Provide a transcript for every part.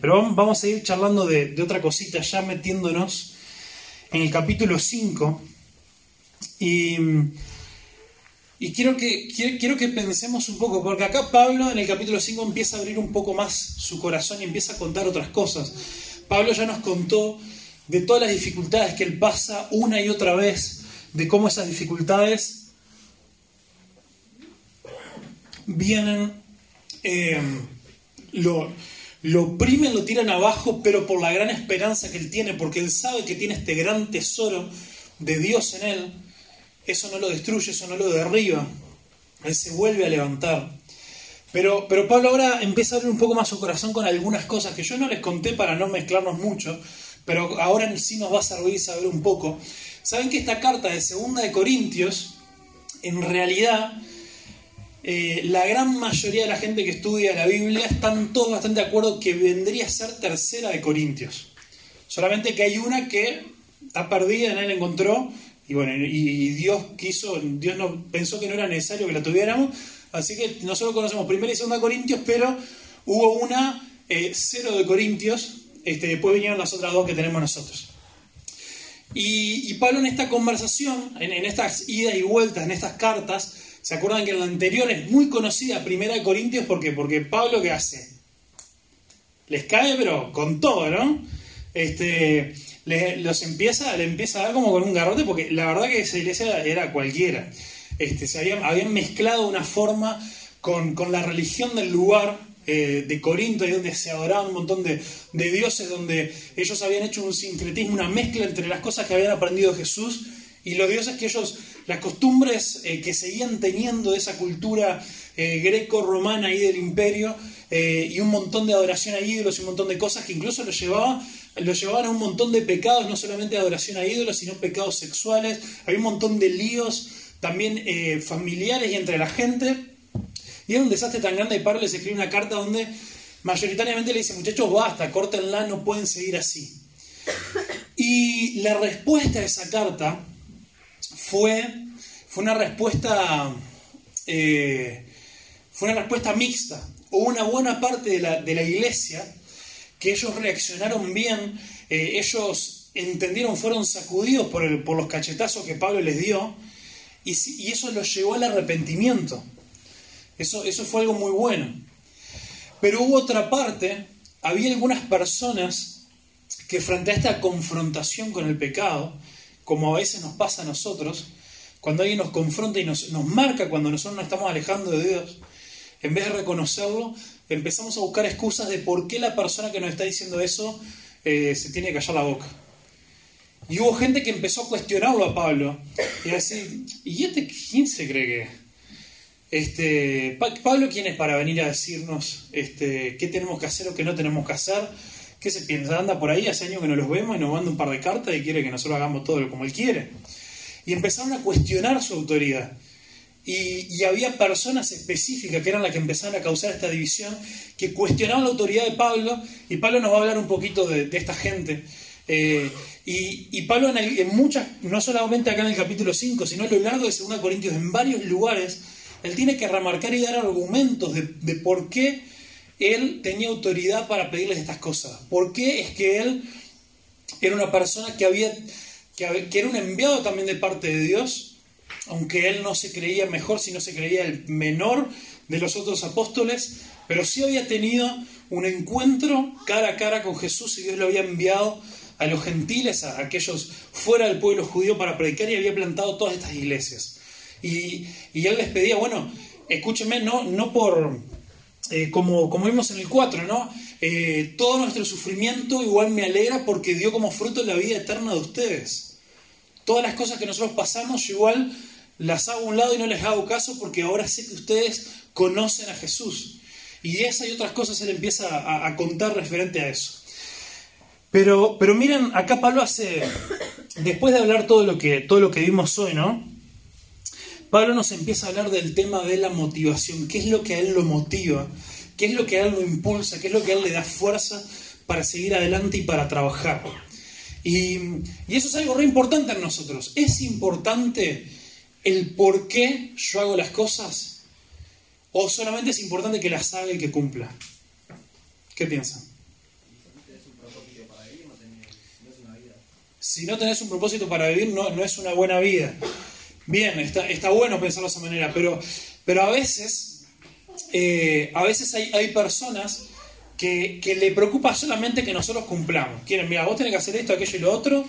Pero vamos a ir charlando de, otra cosita, ya metiéndonos en el capítulo 5. Y, y quiero, que, quiero, que pensemos un poco, porque acá Pablo en el capítulo 5 empieza a abrir un poco más su corazón y empieza a contar otras cosas. Pablo ya nos contó de todas las dificultades que él pasa una y otra vez, de cómo esas dificultades vienen, eh, lo, lo oprimen, lo tiran abajo, pero por la gran esperanza que él tiene, porque él sabe que tiene este gran tesoro de Dios en él, eso no lo destruye, eso no lo derriba, él se vuelve a levantar. Pero, pero Pablo ahora empieza a abrir un poco más su corazón con algunas cosas que yo no les conté para no mezclarnos mucho, pero ahora sí nos va a servir saber un poco. Saben que esta carta de Segunda de Corintios, en realidad, eh, la gran mayoría de la gente que estudia la Biblia están todos bastante de acuerdo que vendría a ser tercera de Corintios. Solamente que hay una que está perdida, nadie la encontró, y bueno, y Dios quiso, Dios no pensó que no era necesario que la tuviéramos, así que nosotros conocemos primera y segunda Corintios, pero hubo una eh, cero de Corintios, este, después vinieron las otras dos que tenemos nosotros. Y, Pablo en esta conversación, en, en estas idas y vueltas, en estas cartas, ¿Se acuerdan que en la anterior es muy conocida Primera de Corintios? ¿Por Porque Pablo, ¿qué hace? Les cae, pero con todo, ¿no? Este, los empieza, le empieza a dar como con un garrote, porque la verdad que esa iglesia era cualquiera. Este, se habían, habían mezclado una forma con, la religión del lugar eh, de Corinto, y donde se adoraban un montón de, de, dioses, donde ellos habían hecho un sincretismo, una mezcla entre las cosas que habían aprendido Jesús y los dioses que ellos las costumbres eh, que seguían teniendo de esa cultura eh, greco-romana y del imperio, eh, y un montón de adoración a ídolos y un montón de cosas que incluso los llevaban, llevaban a un montón de pecados, no solamente adoración a ídolos, sino pecados sexuales. Había un montón de líos también familiares y entre la gente. Y era un desastre tan grande y Pablo les escribe una carta donde mayoritariamente le dice, muchachos, basta, córtenla, no pueden seguir así. Y la respuesta a esa carta fue, fue una respuesta eh, fue una respuesta mixta. Hubo una buena parte de la, de la iglesia que ellos reaccionaron bien, eh, ellos entendieron, fueron sacudidos por, por, los cachetazos que Pablo les dio, y, y, eso los llevó al arrepentimiento. Eso, eso fue algo muy bueno. Pero hubo otra parte, había algunas personas que frente a esta confrontación con el pecado, como a veces nos pasa a nosotros, cuando alguien nos confronta y nos, marca cuando nosotros nos estamos alejando de Dios, en vez de reconocerlo, empezamos a buscar excusas de por qué la persona que nos está diciendo eso eh, se tiene que callar la boca. Y hubo gente que empezó a cuestionarlo a Pablo y a decir, ¿y este quién se cree que este, Pablo, ¿quién es para venir a decirnos este, qué tenemos que hacer o qué no tenemos que hacer? ¿Qué se piensa? Anda por ahí, hace años que no los vemos y nos manda un par de cartas y quiere que nosotros hagamos todo como él quiere. Y empezaron a cuestionar su autoridad. Y, había personas específicas que eran las que empezaron a causar esta división, que cuestionaban la autoridad de Pablo, y Pablo nos va a hablar un poquito de, esta gente. Eh, y, Pablo en, muchas, no solamente acá en el capítulo 5, sino a lo largo de 2 Corintios, en varios lugares, él tiene que remarcar y dar argumentos de, de por qué él tenía autoridad para pedirles estas cosas. ¿Por qué? Es que él era una persona que había que, era un enviado también de parte de Dios, aunque él no se creía mejor, sino se creía el menor de los otros apóstoles, pero sí había tenido un encuentro cara a cara con Jesús y Dios lo había enviado a los gentiles, a aquellos fuera del pueblo judío para predicar y había plantado todas estas iglesias. Y, y él les pedía, bueno, escúchenme, no, no por, eh, como, como vimos en el 4, ¿no? Eh, todo nuestro sufrimiento igual me alegra porque dio como fruto la vida eterna de ustedes. Todas las cosas que nosotros pasamos igual las hago a un lado y no les hago caso porque ahora sé que ustedes conocen a Jesús. Y esa y otras cosas él empieza a, contar referente a eso. Pero, pero miren, acá Pablo hace, después de hablar todo lo que, todo lo que vimos hoy, ¿no? Pablo nos empieza a hablar del tema de la motivación, qué es lo que a él lo motiva, qué es lo que a él lo impulsa, qué es lo que a él le da fuerza para seguir adelante y para trabajar. Y, eso es algo re importante en nosotros. Es importante el por qué yo hago las cosas o solamente es importante que las haga y que cumpla. ¿Qué piensan? Si no tenés un propósito para vivir, no, no es una buena vida. Bien, está, está bueno pensarlo de esa manera, pero, pero a veces, eh, a veces hay, hay personas que, que, le preocupa solamente que nosotros cumplamos. Quieren, mira, vos tenés que hacer esto, aquello y lo otro,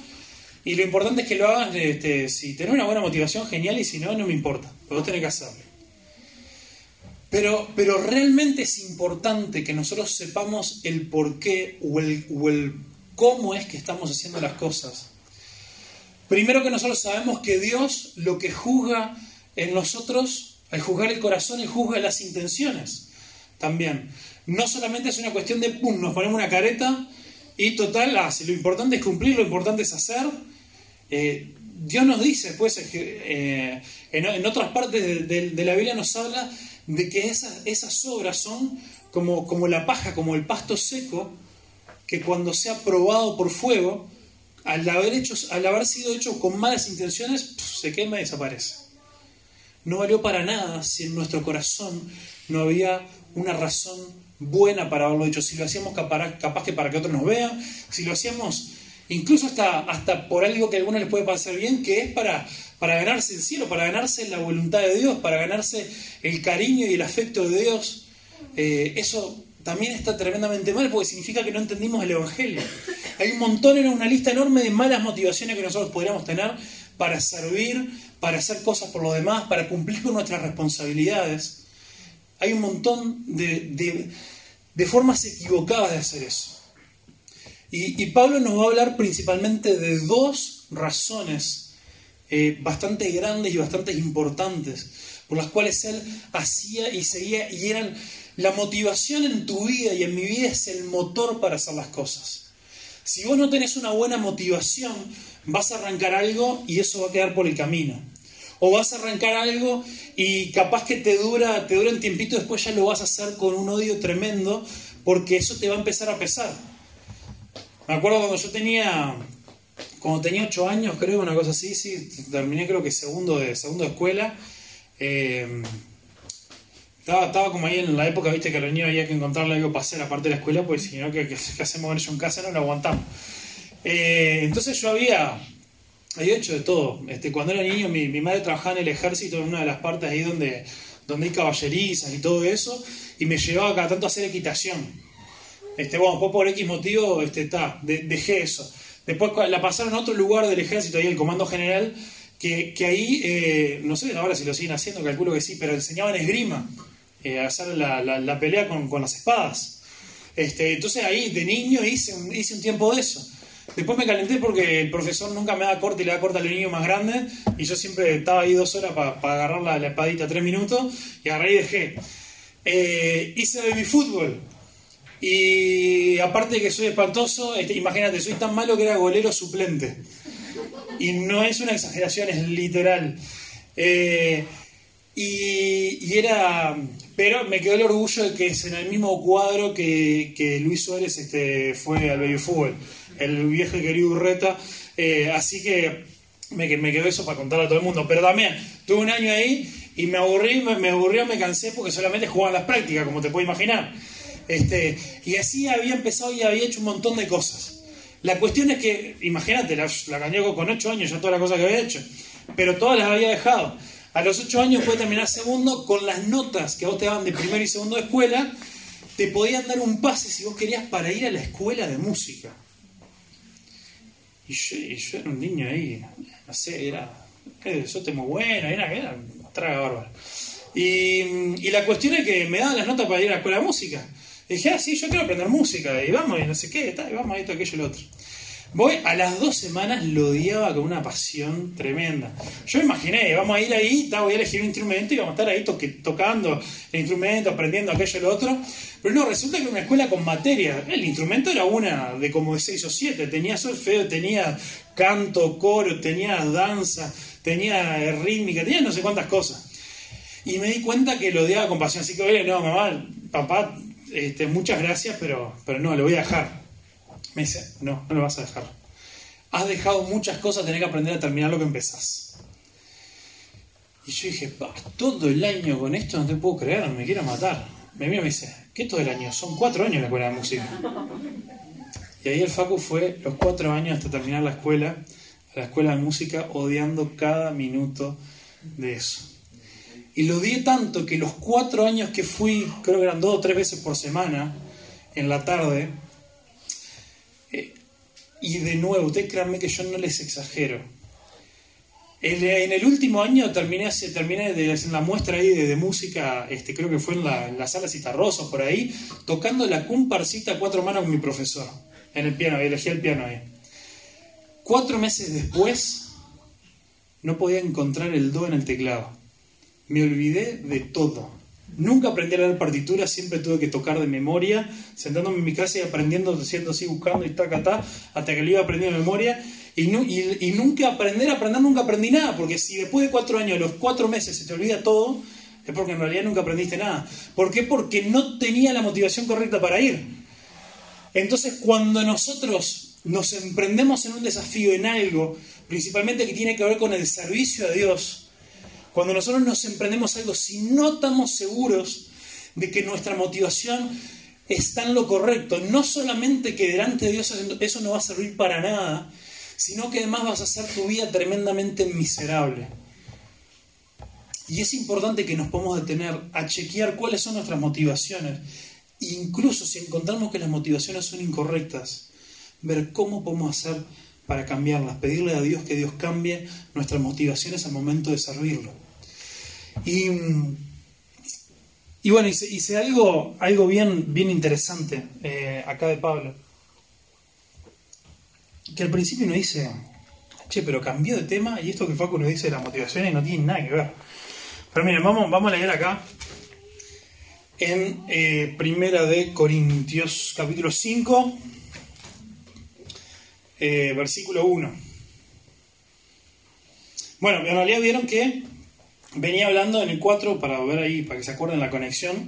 y lo importante es que lo hagas, este, si tenés una buena motivación, genial, y si no, no me importa, vos tenés que hacerlo. Pero, pero realmente es importante que nosotros sepamos el por qué o el, o el cómo es que estamos haciendo las cosas. Primero que nosotros sabemos que Dios lo que juzga en nosotros, al juzgar el corazón, Él juzga las intenciones también. No solamente es una cuestión de, pum, nos ponemos una careta y total, hace. Lo importante es cumplir, lo importante es hacer. Eh, Dios nos dice, pues, eh, en, en, otras partes de, la Biblia nos habla de que esas, esas obras son como, como la paja, como el pasto seco, que cuando sea probado por fuego, al haber, hecho, al haber sido hecho con malas intenciones, se quema y desaparece. No valió para nada si en nuestro corazón no había una razón buena para haberlo hecho. Si lo hacíamos capaz, capaz que para que otros nos vean, si lo hacíamos incluso hasta, hasta por algo que a algunos les puede parecer bien, que es para, para ganarse el cielo, para ganarse la voluntad de Dios, para ganarse el cariño y el afecto de Dios. Eh, eso también está tremendamente mal porque significa que no entendimos el Evangelio. Hay un montón, era una lista enorme de malas motivaciones que nosotros podríamos tener para servir, para hacer cosas por los demás, para cumplir con nuestras responsabilidades. Hay un montón de, de, formas equivocadas de hacer eso. Y, y, Pablo nos va a hablar principalmente de dos razones eh, bastante grandes y bastante importantes por las cuales él hacía y seguía y eran la motivación en tu vida y en mi vida es el motor para hacer las cosas. Si vos no tenés una buena motivación, vas a arrancar algo y eso va a quedar por el camino. O vas a arrancar algo y capaz que te dura, te dura un tiempito, después ya lo vas a hacer con un odio tremendo, porque eso te va a empezar a pesar. Me acuerdo cuando yo tenía, cuando tenía 8 años, creo, una cosa así, sí, terminé creo que segundo de, segundo escuela. Eh, estaba, estaba, como ahí en la época, viste, que a los niños había que encontrarle algo para hacer aparte de la escuela, pues si no, ¿qué, qué, hacemos con ellos en casa? No lo aguantamos. Eh, entonces yo había, había hecho de todo. Este, cuando era niño, mi, mi, madre trabajaba en el ejército, en una de las partes ahí donde, donde hay caballerizas y todo eso, y me llevaba cada tanto a hacer equitación. Este, bueno, por X motivo, este, de, dejé eso. Después la pasaron a otro lugar del ejército, ahí el comando general, que, ahí, eh, no sé ahora si lo siguen haciendo, calculo que sí, pero enseñaban esgrima eh, hacer la, la, la pelea con, con, las espadas. Este, entonces ahí de niño hice un, hice un tiempo de eso. Después me calenté porque el profesor nunca me da corte y le da corte al niño más grande y yo siempre estaba ahí dos horas para pa agarrar la, la, espadita tres minutos y agarré y dejé. Eh, hice baby fútbol y aparte de que soy espantoso, este, imagínate, soy tan malo que era golero suplente. Y no es una exageración, es literal. Eh, y, y, era pero me quedó el orgullo de que es en el mismo cuadro que, que Luis Suárez este, fue al baby fútbol, el viejo y querido Urreta. Eh, así que me, me, quedó eso para contarle a todo el mundo. Pero también tuve un año ahí y me aburrí, me, me aburrió, me cansé porque solamente jugaban las prácticas, como te puedes imaginar. Este, y así había empezado y había hecho un montón de cosas. La cuestión es que, imagínate, la, la con 8 años ya todas las cosas que había hecho, pero todas las había dejado. A los 8 años puede terminar segundo, con las notas que a vos te daban de primero y segundo de escuela, te podían dar un pase si vos querías para ir a la escuela de música. Y yo, yo era un niño ahí, no sé, era, eso te muy era, era traga bárbara. Y, y, la cuestión es que me daban las notas para ir a la escuela de música. Y dije, ah, sí, yo quiero aprender música, y vamos, y no sé qué, y vamos esto, aquello lo otro. Voy a las dos semanas lo odiaba con una pasión tremenda. Yo me imaginé, vamos a ir ahí, voy a elegir un instrumento y vamos a estar ahí to tocando el instrumento, aprendiendo aquello y lo otro. Pero no, resulta que era una escuela con materia. El instrumento era una de como de seis o siete. Tenía solfeo, tenía canto, coro, tenía danza, tenía rítmica, tenía no sé cuántas cosas. Y me di cuenta que lo odiaba con pasión. Así que, oye, no, mamá, papá, este, muchas gracias, pero, pero no, lo voy a dejar. Me dice, no, no lo vas a dejar. Has dejado muchas cosas, tenés que aprender a terminar lo que empezás. Y yo dije, todo el año con esto no te puedo creer, me quiero matar. Me mira y me dice, ¿qué todo el año? Son cuatro años la escuela de música. Y Y ahí el Facu fue los cuatro años hasta terminar la escuela, la escuela de música, odiando cada minuto de eso. Y lo odié tanto que los cuatro años que fui, creo que eran dos o tres veces por semana, en la tarde, eh, y de nuevo, ustedes créanme que yo no les exagero. En el último año terminé, terminé de la muestra ahí de, música, este, creo que fue en la, la sala Citarrosa, por ahí, tocando la comparsita a cuatro manos con mi profesor, en el piano, elegí el piano ahí. Cuatro meses después, no podía encontrar el do en el teclado. Me olvidé de todo. Nunca aprendí a leer partituras, siempre tuve que tocar de memoria, sentándome en mi casa y aprendiendo, haciendo así, buscando y taca, ta, hasta que lo iba aprendiendo de memoria. Y, nunca aprender, aprender, nunca aprendí nada, porque si después de cuatro años, los cuatro meses, se te olvida todo, es porque en realidad nunca aprendiste nada. ¿Por qué? Porque no tenía la motivación correcta para ir. Entonces, cuando nosotros nos emprendemos en un desafío, en algo, principalmente que tiene que ver con el servicio a Dios, cuando nosotros nos emprendemos algo, si no estamos seguros de que nuestra motivación está en lo correcto, no solamente que delante de Dios eso no va a servir para nada, sino que además vas a hacer tu vida tremendamente miserable. Y es importante que nos podamos detener a chequear cuáles son nuestras motivaciones, incluso si encontramos que las motivaciones son incorrectas, ver cómo podemos hacer para cambiarlas, pedirle a Dios que Dios cambie nuestras motivaciones al momento de servirlo. Y, y bueno, hice, algo, algo bien, bien interesante eh, acá de Pablo, que al principio nos dice, che, pero cambió de tema y esto que Facu nos dice de las motivaciones no tiene nada que ver. Pero miren, vamos, vamos a leer acá en eh, Primera de Corintios capítulo 5, eh, versículo 1. Bueno, en realidad vieron que venía hablando en el 4, para ver ahí, para que se acuerden la conexión,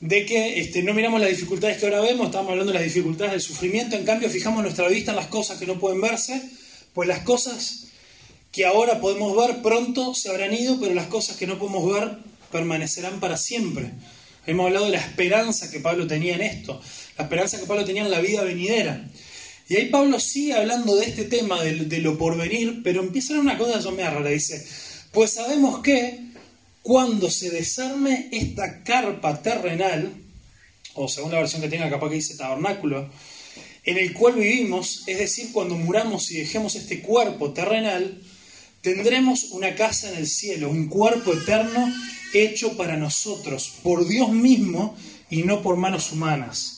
de que este, no miramos las dificultades que ahora vemos, estamos hablando de las dificultades del sufrimiento, en cambio fijamos nuestra vista en las cosas que no pueden verse, pues las cosas que ahora podemos ver pronto se habrán ido, pero las cosas que no podemos ver permanecerán para siempre. Hemos hablado de la esperanza que Pablo tenía en esto, la esperanza que Pablo tenía en la vida venidera. Y ahí Pablo sigue hablando de este tema, de, lo porvenir, pero empieza una cosa me rara. Dice, pues sabemos que cuando se desarme esta carpa terrenal, o según la versión que tenga capaz que dice tabernáculo, en el cual vivimos, es decir, cuando muramos y dejemos este cuerpo terrenal, tendremos una casa en el cielo, un cuerpo eterno hecho para nosotros, por Dios mismo y no por manos humanas.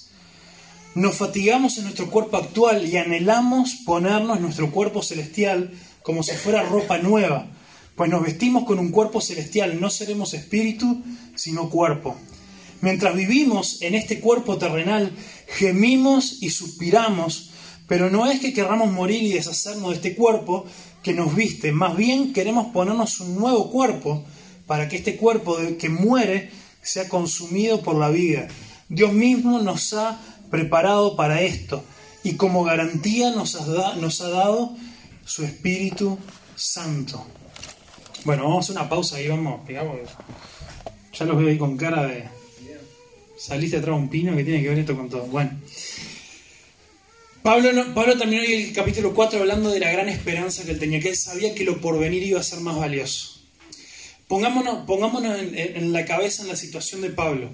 Nos fatigamos en nuestro cuerpo actual y anhelamos ponernos nuestro cuerpo celestial como si fuera ropa nueva, pues nos vestimos con un cuerpo celestial, no seremos espíritu, sino cuerpo. Mientras vivimos en este cuerpo terrenal, gemimos y suspiramos, pero no es que querramos morir y deshacernos de este cuerpo que nos viste, más bien queremos ponernos un nuevo cuerpo para que este cuerpo que muere sea consumido por la vida. Dios mismo nos ha preparado para esto y como garantía nos ha, nos ha dado su Espíritu Santo. Bueno, vamos a hacer una pausa y vamos, digamos, ya los veo ahí con cara de saliste atrás de un pino que tiene que ver esto con todo. Bueno. Pablo, Pablo terminó el capítulo 4 hablando de la gran esperanza que él tenía, que él sabía que lo porvenir iba a ser más valioso. Pongámonos, pongámonos en la cabeza en la situación de Pablo.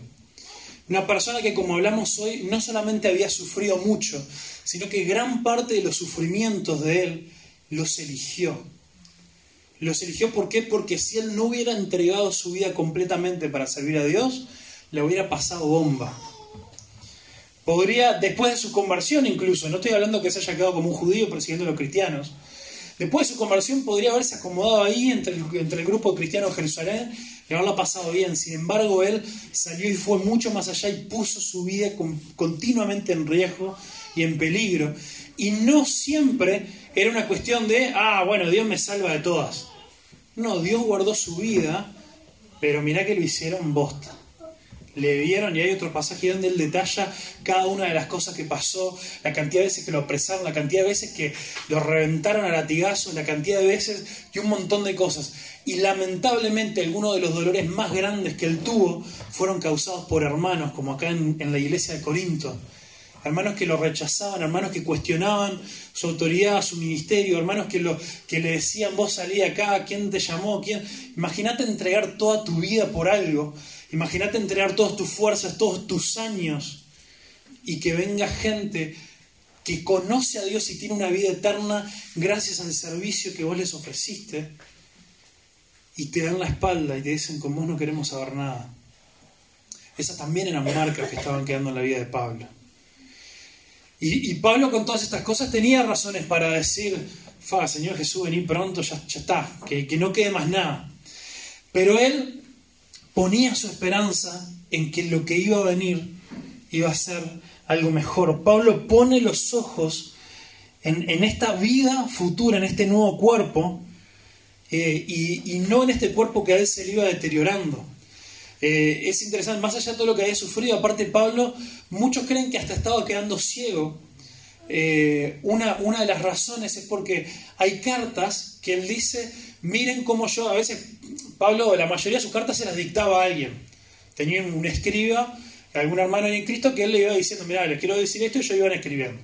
Una persona que, como hablamos hoy, no solamente había sufrido mucho, sino que gran parte de los sufrimientos de él los eligió. Los eligió ¿por qué? Porque si él no hubiera entregado su vida completamente para servir a Dios, le hubiera pasado bomba. Podría, después de su conversión incluso, no estoy hablando que se haya quedado como un judío persiguiendo a los cristianos, después de su conversión podría haberse acomodado ahí entre el, entre el grupo cristiano de Jerusalén y haberla pasado bien. Sin embargo, él salió y fue mucho más allá y puso su vida continuamente en riesgo y en peligro. Y no siempre era una cuestión de, ah, bueno, Dios me salva de todas. No, Dios guardó su vida, pero mirá que lo hicieron bosta. Le vieron y hay otro pasaje donde él detalla cada una de las cosas que pasó, la cantidad de veces que lo apresaron, la cantidad de veces que lo reventaron a latigazos, la cantidad de veces y un montón de cosas. Y lamentablemente algunos de los dolores más grandes que él tuvo fueron causados por hermanos, como acá en, la iglesia de Corinto. hermanos que lo rechazaban, hermanos que cuestionaban su autoridad, su ministerio, hermanos que, lo, que le decían, vos salí acá, ¿quién te llamó? ¿Quién? Imagínate entregar toda tu vida por algo, imagínate entregar todas tus fuerzas, todos tus años, y que venga gente que conoce a Dios y tiene una vida eterna gracias al servicio que vos les ofreciste, y te dan la espalda y te dicen, con vos no queremos saber nada. Esas también eran marcas que estaban quedando en la vida de Pablo. Y, Pablo con todas estas cosas tenía razones para decir, Fa, Señor Jesús, vení pronto, ya, está, que, que no quede más nada. Pero él ponía su esperanza en que lo que iba a venir iba a ser algo mejor. Pablo pone los ojos en, esta vida futura, en este nuevo cuerpo, eh, y, no en este cuerpo que a él se le iba deteriorando. Eh, es interesante, más allá de todo lo que había sufrido, aparte Pablo, muchos creen que hasta estaba quedando ciego. Eh, una de las razones es porque hay cartas que él dice, miren cómo yo, a veces Pablo, la mayoría de sus cartas se las dictaba a alguien. Tenía un escriba, algún hermano en Cristo, que él le iba diciendo, mira, les quiero decir esto y yo iban escribiendo.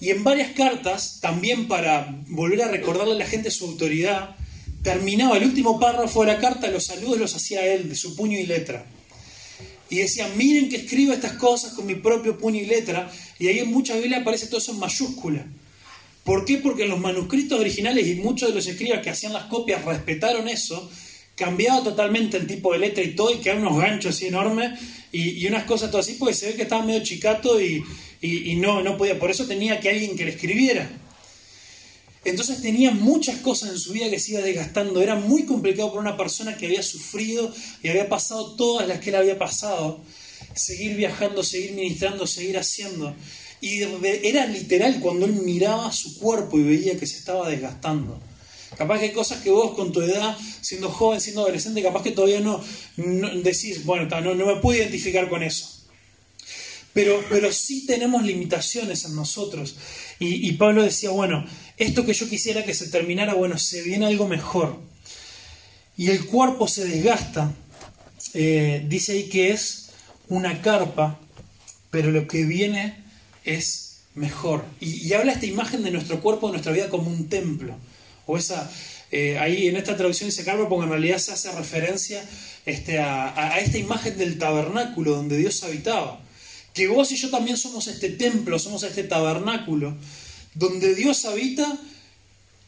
Y en varias cartas, también para volver a recordarle a la gente su autoridad, terminaba el último párrafo de la carta, los saludos los hacía él, de su puño y letra. Y decía, miren que escribo estas cosas con mi propio puño y letra, y ahí en muchas Biblias aparece todo eso en mayúscula. ¿Por qué? Porque los manuscritos originales y muchos de los escribas que hacían las copias respetaron eso, cambiaba totalmente el tipo de letra y todo, y quedaban unos ganchos así enormes, y, unas cosas todo así, porque se ve que estaba medio chicato y, y, no, no podía, por eso tenía que alguien que le escribiera. Entonces tenía muchas cosas en su vida que se iba desgastando. Era muy complicado para una persona que había sufrido y había pasado todas las que él había pasado. Seguir viajando, seguir ministrando, seguir haciendo. Y era literal cuando él miraba su cuerpo y veía que se estaba desgastando. Capaz que hay cosas que vos con tu edad, siendo joven, siendo adolescente, capaz que todavía no, decís, bueno, no, no me puedo identificar con eso. Pero, pero sí tenemos limitaciones en nosotros. Y, Pablo decía, bueno, esto que yo quisiera que se terminara, bueno, se viene algo mejor. Y el cuerpo se desgasta. Eh, dice ahí que es una carpa, pero lo que viene es mejor. Y, habla esta imagen de nuestro cuerpo, de nuestra vida como un templo. O esa, eh, ahí en esta traducción dice carpa porque en realidad se hace referencia este, a esta imagen del tabernáculo donde Dios habitaba que vos y yo también somos este templo, somos este tabernáculo, donde Dios habita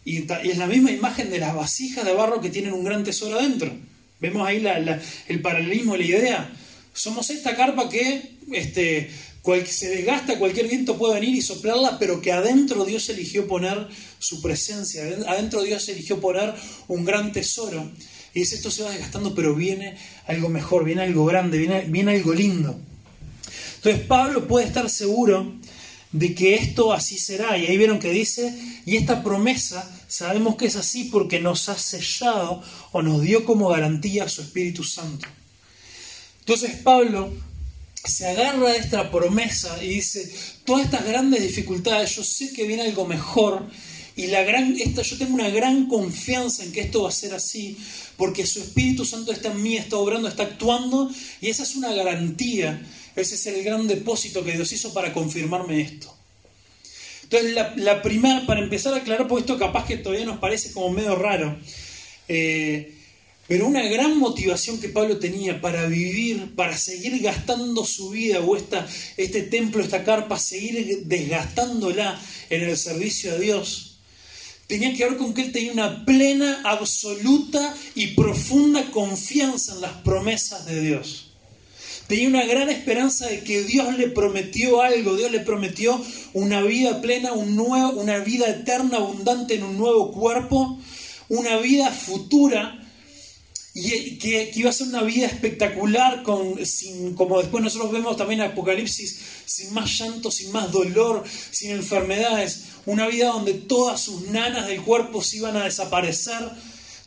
y, es la misma imagen de las vasijas de barro que tienen un gran tesoro adentro. Vemos ahí el paralelismo, la idea. Somos esta carpa que este, se desgasta, cualquier viento puede venir y soplarla, pero que adentro Dios eligió poner su presencia, adentro Dios eligió poner un gran tesoro. Y dice, esto se va desgastando, pero viene algo mejor, viene algo grande, viene, viene algo lindo. Entonces Pablo puede estar seguro de que esto así será. Y ahí vieron que dice, y esta promesa sabemos que es así porque nos ha sellado o nos dio como garantía su Espíritu Santo. Entonces Pablo se agarra a esta promesa y dice, todas estas grandes dificultades, yo sé que viene algo mejor y la gran, esta, yo tengo una gran confianza en que esto va a ser así, porque su Espíritu Santo está en mí, está obrando, está actuando, y esa es una garantía ese es el gran depósito que Dios hizo para confirmarme esto. Entonces, la, primera, para empezar a aclarar, porque esto capaz que todavía nos parece como medio raro, eh, pero una gran motivación que Pablo tenía para vivir, para seguir gastando su vida o esta, este templo, esta carpa, seguir desgastándola en el servicio a Dios, tenía que ver con que él tenía una plena, absoluta y profunda confianza en las promesas de Dios. Tenía una gran esperanza de que Dios le prometió algo, Dios le prometió una vida plena, un nuevo, una vida eterna, abundante en un nuevo cuerpo, una vida futura y que, iba a ser una vida espectacular, con, sin, como después nosotros vemos también en Apocalipsis, sin más llanto, sin más dolor, sin enfermedades, una vida donde todas sus nanas del cuerpo se iban a desaparecer,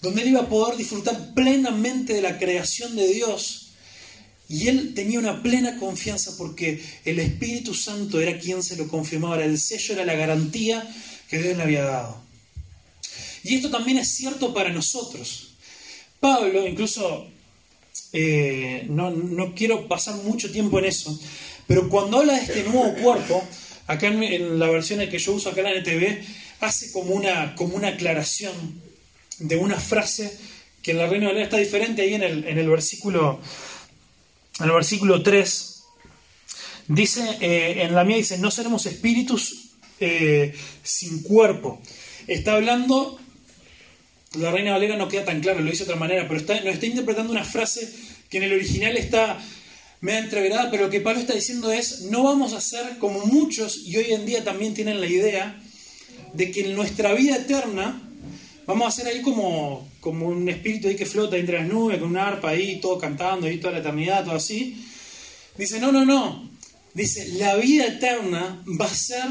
donde él iba a poder disfrutar plenamente de la creación de Dios y él tenía una plena confianza porque el Espíritu Santo era quien se lo confirmaba, el sello, era la garantía que Dios le había dado. Y esto también es cierto para nosotros. Pablo, incluso, eh, no, quiero pasar mucho tiempo en eso, Pero cuando habla de este nuevo cuerpo, acá en, la versión que yo uso acá en la NTV, hace como una, como una aclaración de una frase que en la Reina Valera está diferente ahí en el, en el versículo en el versículo 3 dice eh, en la mía dice no seremos espíritus eh, sin cuerpo está hablando la Reina Valera no queda tan claro lo dice de otra manera pero está, nos está interpretando una frase que en el original está media entreverada pero lo que Pablo está diciendo es no vamos a ser como muchos y hoy en día también tienen la idea de que en nuestra vida eterna vamos a ser ahí como, como un espíritu ahí que flota entre las nubes, con una arpa ahí, todo cantando, ahí toda la eternidad, todo así. Dice, no, no, no. Dice, la vida eterna va a ser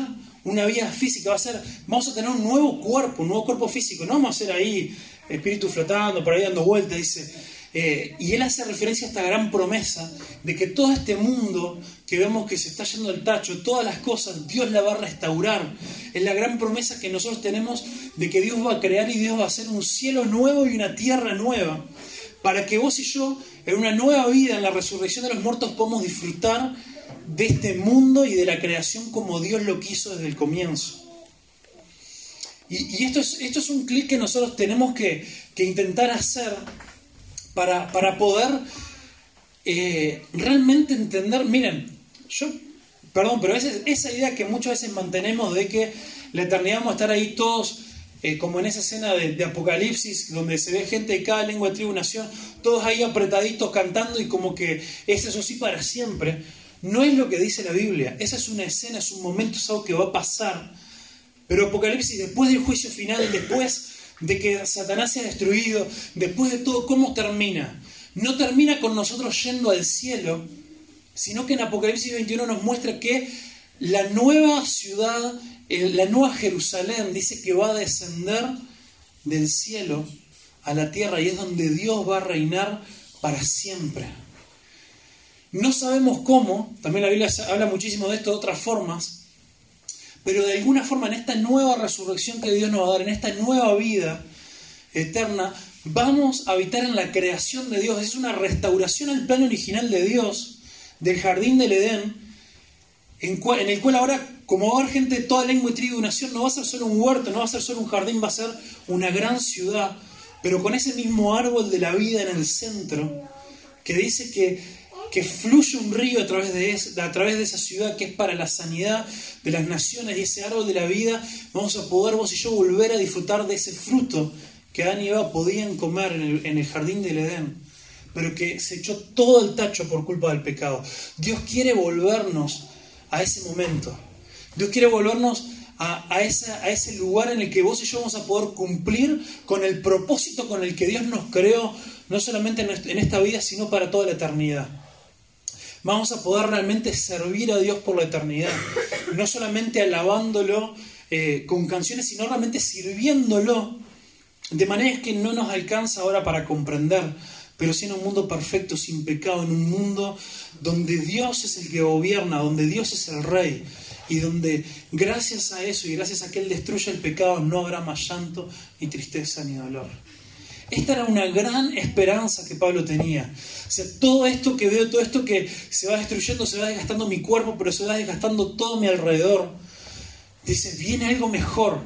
una vida física, va a ser, vamos a tener un nuevo cuerpo, un nuevo cuerpo físico, no vamos a ser ahí espíritu flotando, por ahí dando vueltas, dice, eh, y él hace referencia a esta gran promesa de que todo este mundo que vemos que se está yendo al tacho, todas las cosas, Dios la va a restaurar. Es la gran promesa que nosotros tenemos de que Dios va a crear y Dios va a hacer un cielo nuevo y una tierra nueva. Para que vos y yo, en una nueva vida, en la resurrección de los muertos, podamos disfrutar de este mundo y de la creación como Dios lo quiso desde el comienzo. Y, esto, es, esto es un clic que nosotros tenemos que, que intentar hacer para, poder eh, realmente entender, miren, yo, perdón, pero esa, esa idea que muchas veces mantenemos de que la eternidad vamos a estar ahí todos, eh, como en esa escena de, Apocalipsis, donde se ve gente de cada lengua de tribulación, todos ahí apretaditos cantando y como que es eso sí para siempre. No es lo que dice la Biblia, esa es una escena, es un momento, es algo que va a pasar. Pero Apocalipsis, después del juicio final, después de que Satanás se ha destruido, después de todo, ¿cómo termina? No termina con nosotros yendo al cielo, sino que en Apocalipsis 21 nos muestra que la nueva ciudad, la nueva Jerusalén, dice que va a descender del cielo a la tierra y es donde Dios va a reinar para siempre. No sabemos cómo, también la Biblia habla muchísimo de esto de otras formas, pero de alguna forma en esta nueva resurrección que Dios nos va a dar, en esta nueva vida eterna, vamos a habitar en la creación de Dios. Es una restauración al plan original de Dios, del jardín del Edén, en, el cual ahora, como va a haber gente de toda lengua y tribu y nación, no va a ser solo un huerto, no va a ser solo un jardín, va a ser una gran ciudad, pero con ese mismo árbol de la vida en el centro, que dice que que fluye un río a través, de esa ciudad que es para la sanidad de las naciones y ese árbol de la vida, vamos a poder vos y yo volver a disfrutar de ese fruto que Adán y Eva podían comer en el, jardín del Edén, pero que se echó todo el tacho por culpa del pecado. Dios quiere volvernos a ese momento. Dios quiere volvernos a, a, ese lugar en el que vos y yo vamos a poder cumplir con el propósito con el que Dios nos creó, no solamente en esta vida, sino para toda la eternidad vamos a poder realmente servir a Dios por la eternidad. No solamente alabándolo eh, con canciones, sino realmente sirviéndolo. De manera que no nos alcanza ahora para comprender, pero sí en un mundo perfecto, sin pecado, en un mundo donde Dios es el que gobierna, donde Dios es el rey y donde gracias a eso y gracias a que Él destruye el pecado no habrá más llanto, ni tristeza, ni dolor. Esta era una gran esperanza que Pablo tenía. O sea, todo esto que veo, todo esto que se va destruyendo, se va desgastando mi cuerpo, pero se va desgastando todo mi alrededor. Dice, viene algo mejor,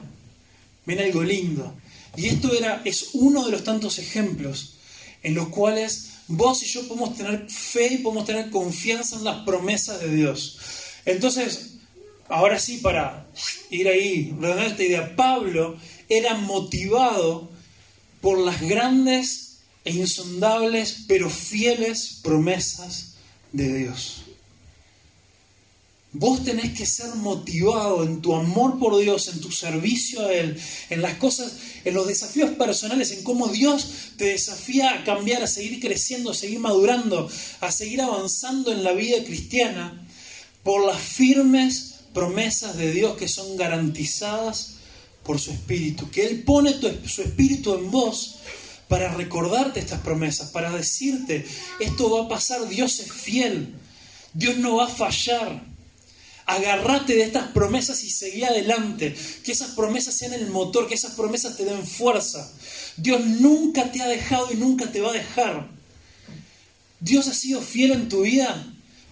viene algo lindo. Y esto era, es uno de los tantos ejemplos en los cuales vos y yo podemos tener fe y podemos tener confianza en las promesas de Dios. Entonces, ahora sí, para ir ahí, redondear esta idea, Pablo era motivado por las grandes e insondables pero fieles promesas de Dios. Vos tenés que ser motivado en tu amor por Dios, en tu servicio a Él, en las cosas, en los desafíos personales, en cómo Dios te desafía a cambiar, a seguir creciendo, a seguir madurando, a seguir avanzando en la vida cristiana, por las firmes promesas de Dios que son garantizadas por su espíritu, que Él pone su espíritu en vos para recordarte estas promesas, para decirte, esto va a pasar, Dios es fiel, Dios no va a fallar. Agárrate de estas promesas y seguí adelante. Que esas promesas sean el motor, que esas promesas te den fuerza. Dios nunca te ha dejado y nunca te va a dejar. Dios ha sido fiel en tu vida.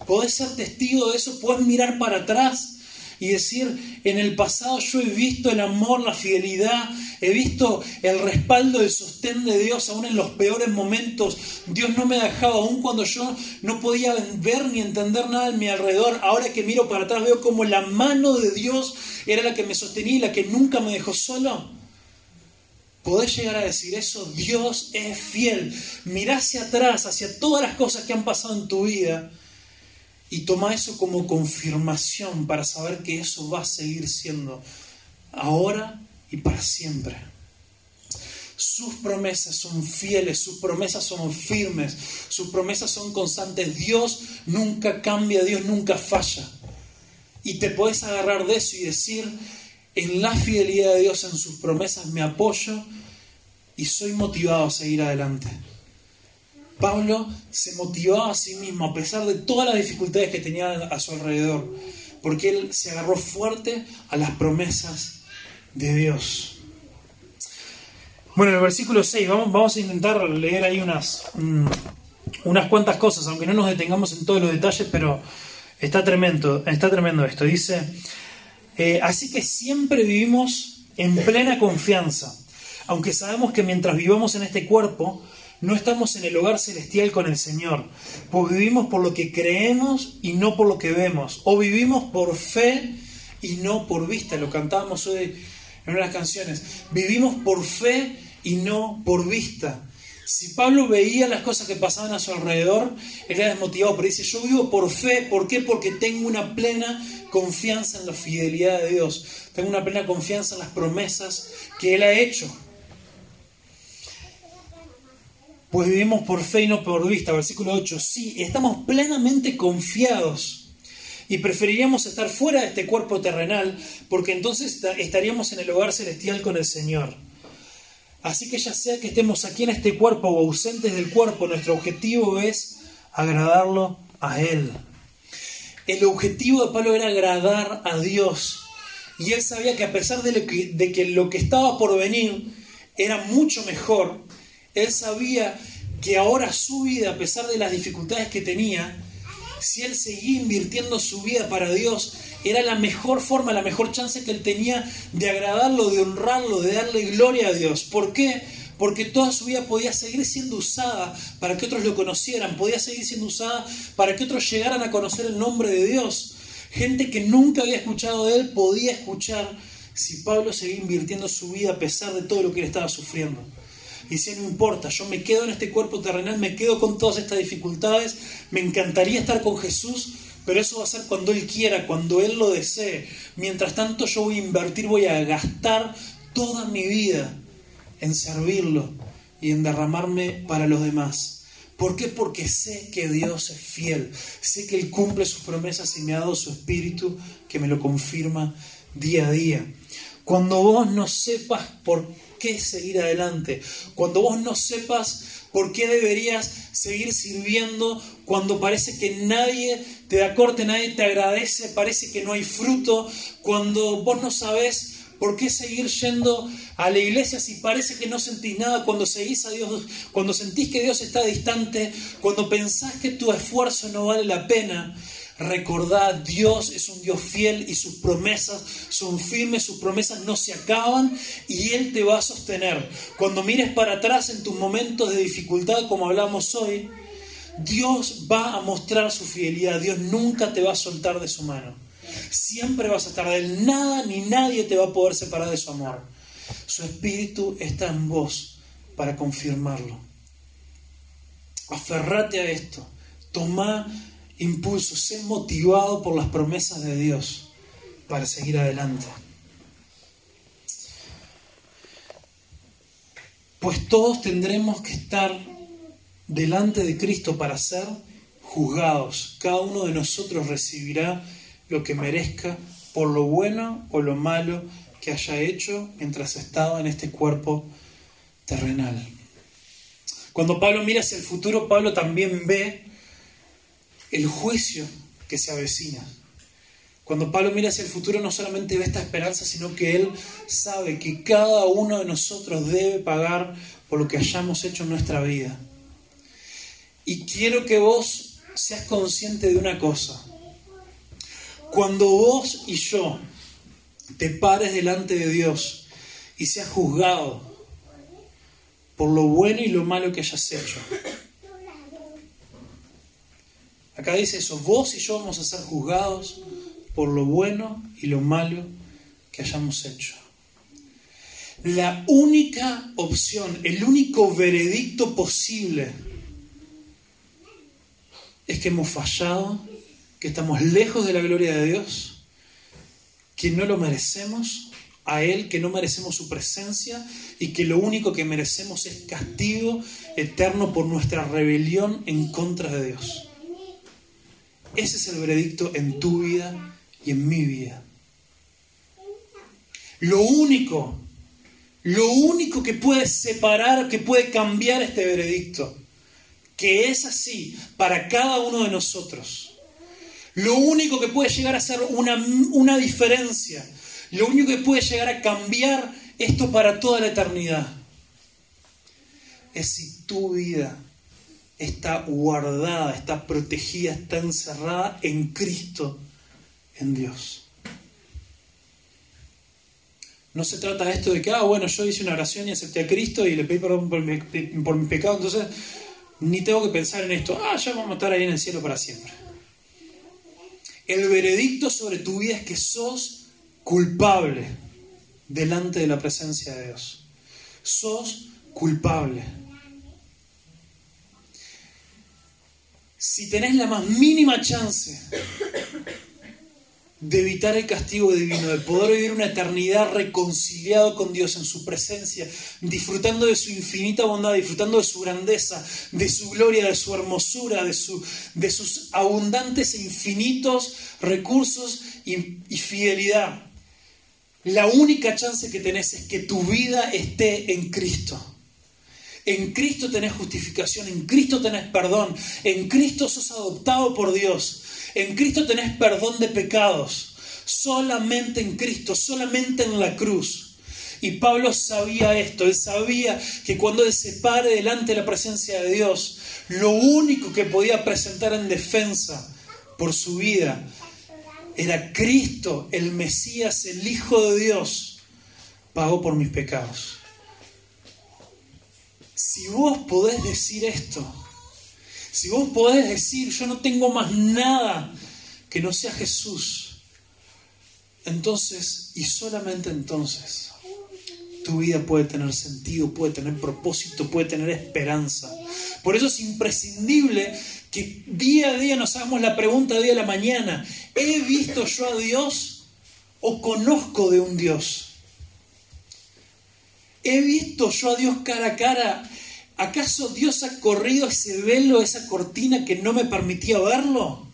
Podés ser testigo de eso, podés mirar para atrás y decir, en el pasado yo he visto el amor, la fidelidad, he visto el respaldo, el sostén de Dios, aún en los peores momentos. Dios no me ha dejado, aún cuando yo no podía ver ni entender nada en mi alrededor. Ahora que miro para atrás veo como la mano de Dios era la que me sostenía y la que nunca me dejó solo. Podés llegar a decir eso, Dios es fiel. Mirá hacia atrás, hacia todas las cosas que han pasado en tu vida y toma eso como confirmación para saber que eso va a seguir siendo ahora y para siempre. Sus promesas son fieles, sus promesas son firmes, sus promesas son constantes. Dios nunca cambia, Dios nunca falla. Y te puedes agarrar de eso y decir, en la fidelidad de Dios, en sus promesas me apoyo y soy motivado a seguir adelante. Pablo se motivaba a sí mismo a pesar de todas las dificultades que tenía a su alrededor, porque él se agarró fuerte a las promesas de Dios. Bueno, en el versículo 6 vamos, vamos a intentar leer ahí unas, mm, unas cuantas cosas, aunque no nos detengamos en todos los detalles, pero está tremendo, está tremendo esto. Dice, eh, así que siempre vivimos en plena confianza, aunque sabemos que mientras vivamos en este cuerpo, no estamos en el hogar celestial con el Señor, pues vivimos por lo que creemos y no por lo que vemos, o vivimos por fe y no por vista, lo cantábamos hoy en unas canciones, vivimos por fe y no por vista. Si Pablo veía las cosas que pasaban a su alrededor, era desmotivado, pero dice, yo vivo por fe, ¿por qué? Porque tengo una plena confianza en la fidelidad de Dios, tengo una plena confianza en las promesas que Él ha hecho pues vivimos por fe y no por vista. Versículo 8, sí, estamos plenamente confiados y preferiríamos estar fuera de este cuerpo terrenal porque entonces estaríamos en el hogar celestial con el Señor. Así que ya sea que estemos aquí en este cuerpo o ausentes del cuerpo, nuestro objetivo es agradarlo a Él. El objetivo de Pablo era agradar a Dios. Y él sabía que a pesar de, que, de que lo que estaba por venir era mucho mejor, él sabía que ahora su vida, a pesar de las dificultades que tenía, si él seguía invirtiendo su vida para Dios, era la mejor forma, la mejor chance que él tenía de agradarlo, de honrarlo, de darle gloria a Dios. ¿Por qué? Porque toda su vida podía seguir siendo usada para que otros lo conocieran, podía seguir siendo usada para que otros llegaran a conocer el nombre de Dios. Gente que nunca había escuchado de él podía escuchar si Pablo seguía invirtiendo su vida a pesar de todo lo que él estaba sufriendo. Y decía, no importa, yo me quedo en este cuerpo terrenal, me quedo con todas estas dificultades, me encantaría estar con Jesús, pero eso va a ser cuando Él quiera, cuando Él lo desee. Mientras tanto yo voy a invertir, voy a gastar toda mi vida en servirlo y en derramarme para los demás. ¿Por qué? Porque sé que Dios es fiel, sé que Él cumple sus promesas y me ha dado su espíritu que me lo confirma día a día. Cuando vos no sepas por qué seguir adelante, cuando vos no sepas por qué deberías seguir sirviendo, cuando parece que nadie te da corte, nadie te agradece, parece que no hay fruto, cuando vos no sabes ¿Por qué seguir yendo a la iglesia si parece que no sentís nada cuando seguís a Dios, cuando sentís que Dios está distante, cuando pensás que tu esfuerzo no vale la pena? Recordad, Dios es un Dios fiel y sus promesas son firmes, sus promesas no se acaban y Él te va a sostener. Cuando mires para atrás en tus momentos de dificultad, como hablamos hoy, Dios va a mostrar su fidelidad, Dios nunca te va a soltar de su mano. Siempre vas a estar de Él, nada ni nadie te va a poder separar de su amor. Su espíritu está en vos para confirmarlo. Aferrate a esto, toma impulso, sé motivado por las promesas de Dios para seguir adelante. Pues todos tendremos que estar delante de Cristo para ser juzgados. Cada uno de nosotros recibirá lo que merezca por lo bueno o lo malo que haya hecho mientras estaba en este cuerpo terrenal. Cuando Pablo mira hacia el futuro, Pablo también ve el juicio que se avecina. Cuando Pablo mira hacia el futuro no solamente ve esta esperanza, sino que él sabe que cada uno de nosotros debe pagar por lo que hayamos hecho en nuestra vida. Y quiero que vos seas consciente de una cosa. Cuando vos y yo te pares delante de Dios y seas juzgado por lo bueno y lo malo que hayas hecho. Acá dice eso, vos y yo vamos a ser juzgados por lo bueno y lo malo que hayamos hecho. La única opción, el único veredicto posible es que hemos fallado, que estamos lejos de la gloria de Dios, que no lo merecemos a Él, que no merecemos su presencia y que lo único que merecemos es castigo eterno por nuestra rebelión en contra de Dios. Ese es el veredicto en tu vida y en mi vida. Lo único, lo único que puede separar, que puede cambiar este veredicto, que es así para cada uno de nosotros, lo único que puede llegar a ser una, una diferencia, lo único que puede llegar a cambiar esto para toda la eternidad, es si tu vida está guardada, está protegida, está encerrada en Cristo, en Dios. No se trata de esto de que, ah, bueno, yo hice una oración y acepté a Cristo y le pedí perdón por mi, por mi pecado, entonces ni tengo que pensar en esto, ah, ya vamos a estar ahí en el cielo para siempre. El veredicto sobre tu vida es que sos culpable delante de la presencia de Dios. Sos culpable. Si tenés la más mínima chance de evitar el castigo divino, de poder vivir una eternidad reconciliado con Dios en su presencia, disfrutando de su infinita bondad, disfrutando de su grandeza, de su gloria, de su hermosura, de, su, de sus abundantes e infinitos recursos y, y fidelidad. La única chance que tenés es que tu vida esté en Cristo. En Cristo tenés justificación, en Cristo tenés perdón, en Cristo sos adoptado por Dios. En Cristo tenés perdón de pecados. Solamente en Cristo, solamente en la cruz. Y Pablo sabía esto, él sabía que cuando él se pare delante de la presencia de Dios, lo único que podía presentar en defensa por su vida era Cristo, el Mesías, el Hijo de Dios, pagó por mis pecados. Si vos podés decir esto, si vos podés decir, yo no tengo más nada que no sea Jesús, entonces y solamente entonces tu vida puede tener sentido, puede tener propósito, puede tener esperanza. Por eso es imprescindible que día a día nos hagamos la pregunta día a la mañana, ¿he visto yo a Dios o conozco de un Dios? ¿He visto yo a Dios cara a cara ¿Acaso Dios ha corrido ese velo, esa cortina que no me permitía verlo?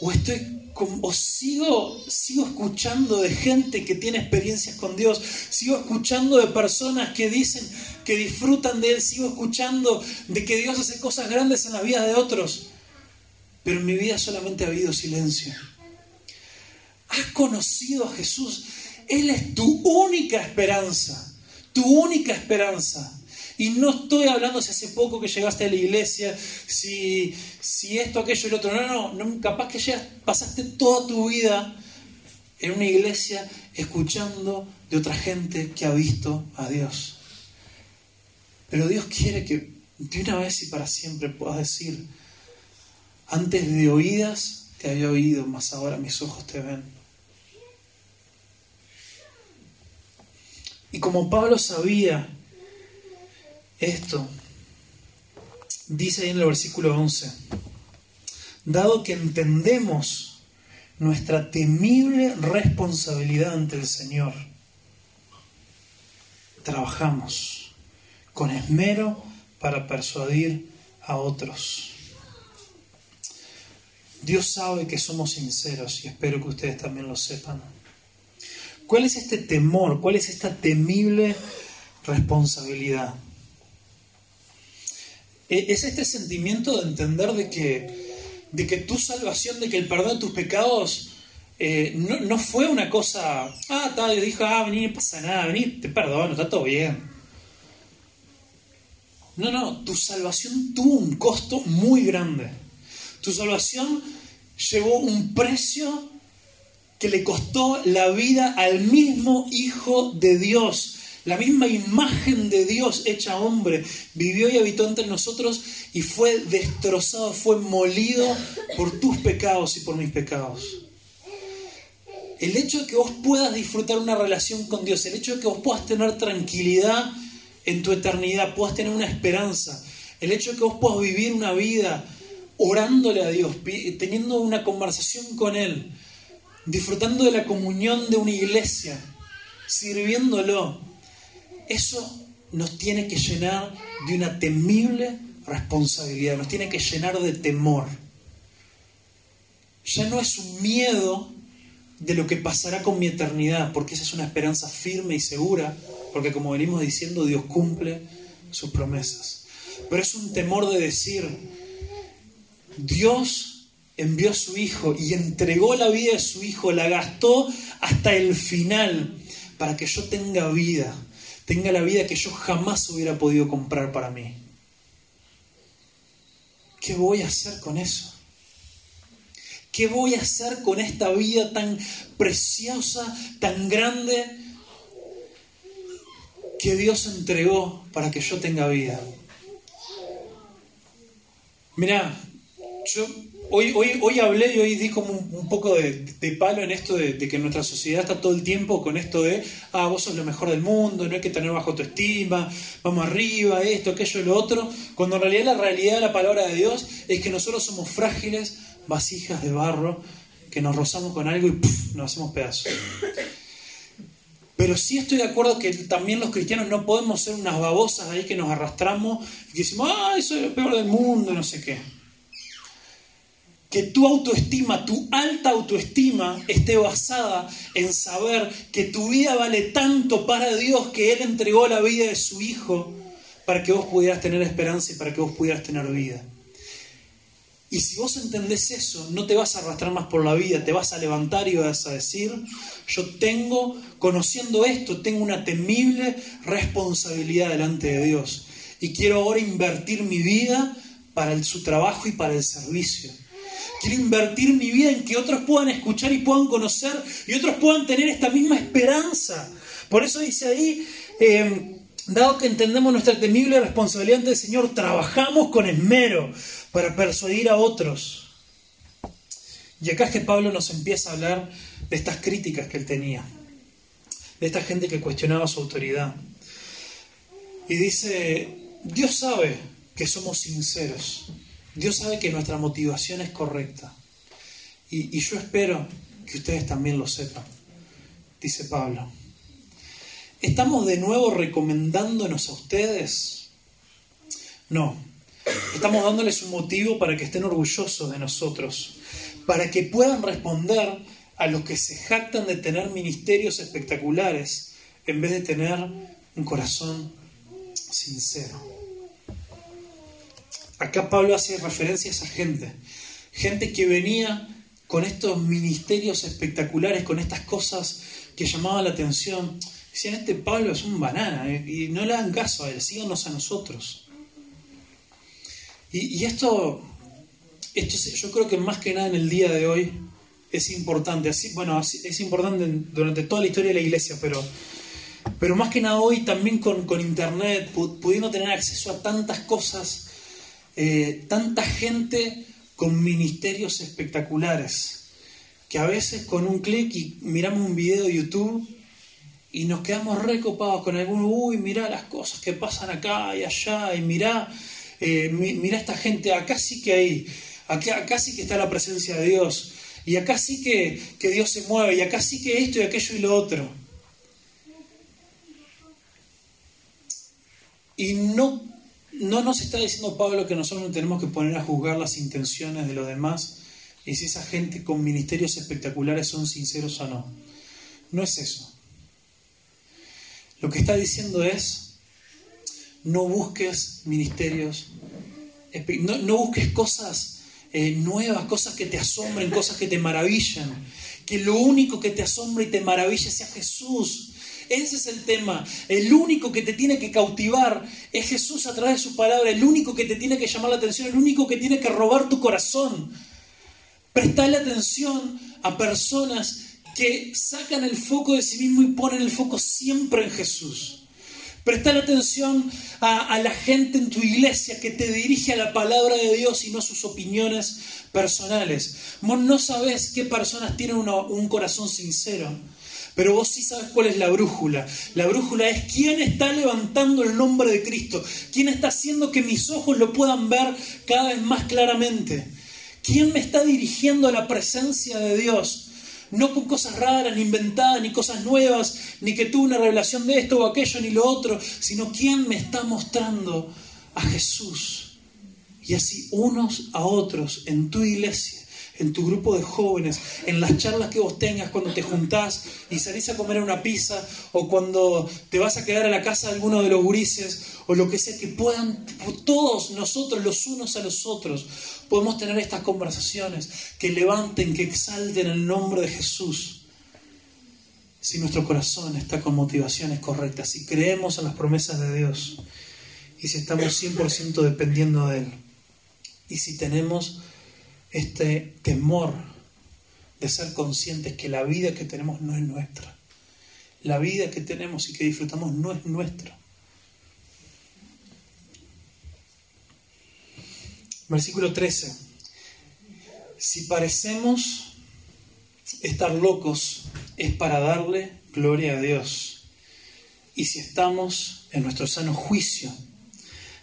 ¿O estoy o sigo, sigo escuchando de gente que tiene experiencias con Dios, sigo escuchando de personas que dicen que disfrutan de Él, sigo escuchando de que Dios hace cosas grandes en la vida de otros, pero en mi vida solamente ha habido silencio. Has conocido a Jesús, Él es tu única esperanza tu única esperanza. Y no estoy hablando si hace poco que llegaste a la iglesia, si, si esto, aquello y lo otro. No, no, no, capaz que ya pasaste toda tu vida en una iglesia escuchando de otra gente que ha visto a Dios. Pero Dios quiere que de una vez y para siempre puedas decir, antes de oídas te había oído, mas ahora mis ojos te ven. Y como Pablo sabía esto, dice ahí en el versículo 11, dado que entendemos nuestra temible responsabilidad ante el Señor, trabajamos con esmero para persuadir a otros. Dios sabe que somos sinceros y espero que ustedes también lo sepan. ¿Cuál es este temor? ¿Cuál es esta temible responsabilidad? E, es este sentimiento de entender de que, de que tu salvación, de que el perdón de tus pecados eh, no, fue una cosa, ah, tal, dijo, ah, vení, no pasa nada, vení, te perdono, está todo bien. No, no, tu salvación tuvo un costo muy grande. Tu salvación llevó un precio que le costó la vida al mismo Hijo de Dios. La misma imagen de Dios hecha hombre vivió y habitó entre nosotros y fue destrozado, fue molido por tus pecados y por mis pecados. El hecho de que vos puedas disfrutar una relación con Dios, el hecho de que vos puedas tener tranquilidad en tu eternidad, puedas tener una esperanza, el hecho de que vos puedas vivir una vida orándole a Dios, teniendo una conversación con Él, disfrutando de la comunión de una iglesia, sirviéndolo, eso nos tiene que llenar de una temible responsabilidad, nos tiene que llenar de temor. Ya no es un miedo de lo que pasará con mi eternidad, porque esa es una esperanza firme y segura, porque como venimos diciendo, Dios cumple sus promesas. Pero es un temor de decir, Dios envió a su Hijo y entregó la vida de su Hijo, la gastó hasta el final para que yo tenga vida, tenga la vida que yo jamás hubiera podido comprar para mí. ¿Qué voy a hacer con eso? ¿Qué voy a hacer con esta vida tan preciosa, tan grande que Dios entregó para que yo tenga vida? Mira, yo hoy, hoy, hoy hablé y hoy di como un, poco de, palo en esto de, que nuestra sociedad está todo el tiempo con esto de, ah, vos sos lo mejor del mundo, no hay que tener bajo autoestima, vamos arriba, esto, aquello, lo otro, cuando en realidad la realidad de la palabra de Dios es que nosotros somos frágiles, vasijas de barro, que nos rozamos con algo y nos hacemos pedazos. Pero sí estoy de acuerdo que también los cristianos no podemos ser unas babosas ahí que nos arrastramos y que decimos, ah, eso es lo peor del mundo, no sé qué que tu autoestima, tu alta autoestima esté basada en saber que tu vida vale tanto para Dios que Él entregó la vida de su Hijo para que vos pudieras tener esperanza y para que vos pudieras tener vida. Y si vos entendés eso, no te vas a arrastrar más por la vida, te vas a levantar y vas a decir, yo tengo, conociendo esto, tengo una temible responsabilidad delante de Dios. Y quiero ahora invertir mi vida para su trabajo y para el servicio. Quiero invertir mi vida en que otros puedan escuchar y puedan conocer y otros puedan tener esta misma esperanza. Por eso dice ahí, em, dado que entendemos nuestra temible responsabilidad ante el Señor, trabajamos con esmero para persuadir a otros. Y acá es que Pablo nos empieza a hablar de estas críticas que él tenía, de esta gente que cuestionaba su autoridad. Y dice, Dios sabe que somos sinceros. Dios sabe que nuestra motivación es correcta. Y, yo espero que ustedes también lo sepan, dice Pablo. ¿Estamos de nuevo recomendándonos a ustedes? No. Estamos dándoles un motivo para que estén orgullosos de nosotros, para que puedan responder a los que se jactan de tener ministerios espectaculares en vez de tener un corazón sincero. Acá Pablo hace referencia a esa gente, gente que venía con estos ministerios espectaculares, con estas cosas que llamaban la atención. Decían, este Pablo es un banana, eh, y no le hagan caso a él, síganos a nosotros. Y, esto, esto, yo creo que más que nada en el día de hoy es importante. Así, bueno, es importante durante toda la historia de la iglesia, pero, pero más que nada hoy también con, con Internet, pudiendo tener acceso a tantas cosas eh, tanta gente con ministerios espectaculares, que a veces con un clic y miramos un video de YouTube y nos quedamos recopados con algún, uy, mira las cosas que pasan acá y allá, y mira, eh, mira esta gente, acá sí que hay, acá, acá sí que está la presencia de Dios, y acá sí que, que Dios se mueve, y acá sí que esto y aquello y lo otro. Y no no nos está diciendo Pablo que nosotros no tenemos que poner a juzgar las intenciones de los demás y si esa gente con ministerios espectaculares son sinceros o no. No es eso. Lo que está diciendo es, no busques ministerios, no, busques cosas eh, nuevas, cosas que te asombren, cosas que te maravillan. Que lo único que te asombra y te maravilla sea Jesús Ese es el tema. El único que te tiene que cautivar es Jesús a través de su palabra. El único que te tiene que llamar la atención. El único que tiene que robar tu corazón. Prestale atención a personas que sacan el foco de sí mismo y ponen el foco siempre en Jesús. Prestar atención a, la gente en tu iglesia que te dirige a la palabra de Dios y no a sus opiniones personales. No sabes qué personas tienen un corazón sincero, pero vos sí sabes cuál es la brújula. La brújula es quién está levantando el nombre de Cristo, quién está haciendo que mis ojos lo puedan ver cada vez más claramente. ¿Quién me está dirigiendo a la presencia de Dios? no con cosas raras, ni inventadas, ni cosas nuevas, ni que tuve una revelación de esto o aquello, ni lo otro, sino quién me está mostrando a Jesús. Y así unos a otros en tu iglesia en tu grupo de jóvenes, en las charlas que vos tengas cuando te juntás y salís a comer una pizza o cuando te vas a quedar a la casa de alguno de los gurises o lo que sea, que puedan todos nosotros los unos a los otros podemos tener estas conversaciones que levanten, que exalten el nombre de Jesús. Si nuestro corazón está con motivaciones correctas, si creemos en las promesas de Dios y si estamos 100% dependiendo de Él y si tenemos este temor de ser conscientes que la vida que tenemos no es nuestra. La vida que tenemos y que disfrutamos no es nuestra. Versículo 13. Si parecemos estar locos es para darle gloria a Dios. Y si estamos en nuestro sano juicio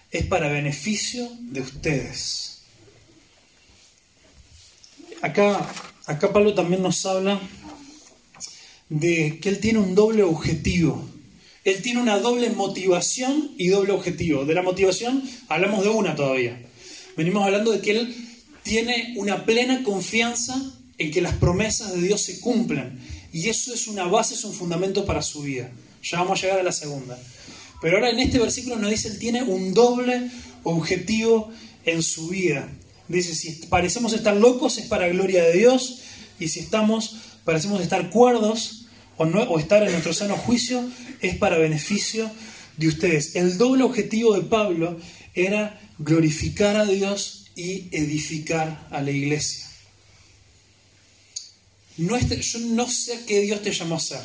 es para beneficio de ustedes acá, acá Pablo también nos habla de que él tiene un doble objetivo. Él tiene una doble motivación y doble objetivo. De la motivación hablamos de una todavía. Venimos hablando de que él tiene una plena confianza en que las promesas de Dios se cumplan. Y eso es una base, es un fundamento para su vida. Ya vamos a llegar a la segunda. Pero ahora en este versículo nos dice, él tiene un doble objetivo en su vida. Dice, si parecemos estar locos es para gloria de Dios, y si estamos, parecemos estar cuerdos o, no, o estar en nuestro sano juicio es para beneficio de ustedes. El doble objetivo de Pablo era glorificar a Dios y edificar a la iglesia. No yo no sé qué Dios te llamó a hacer.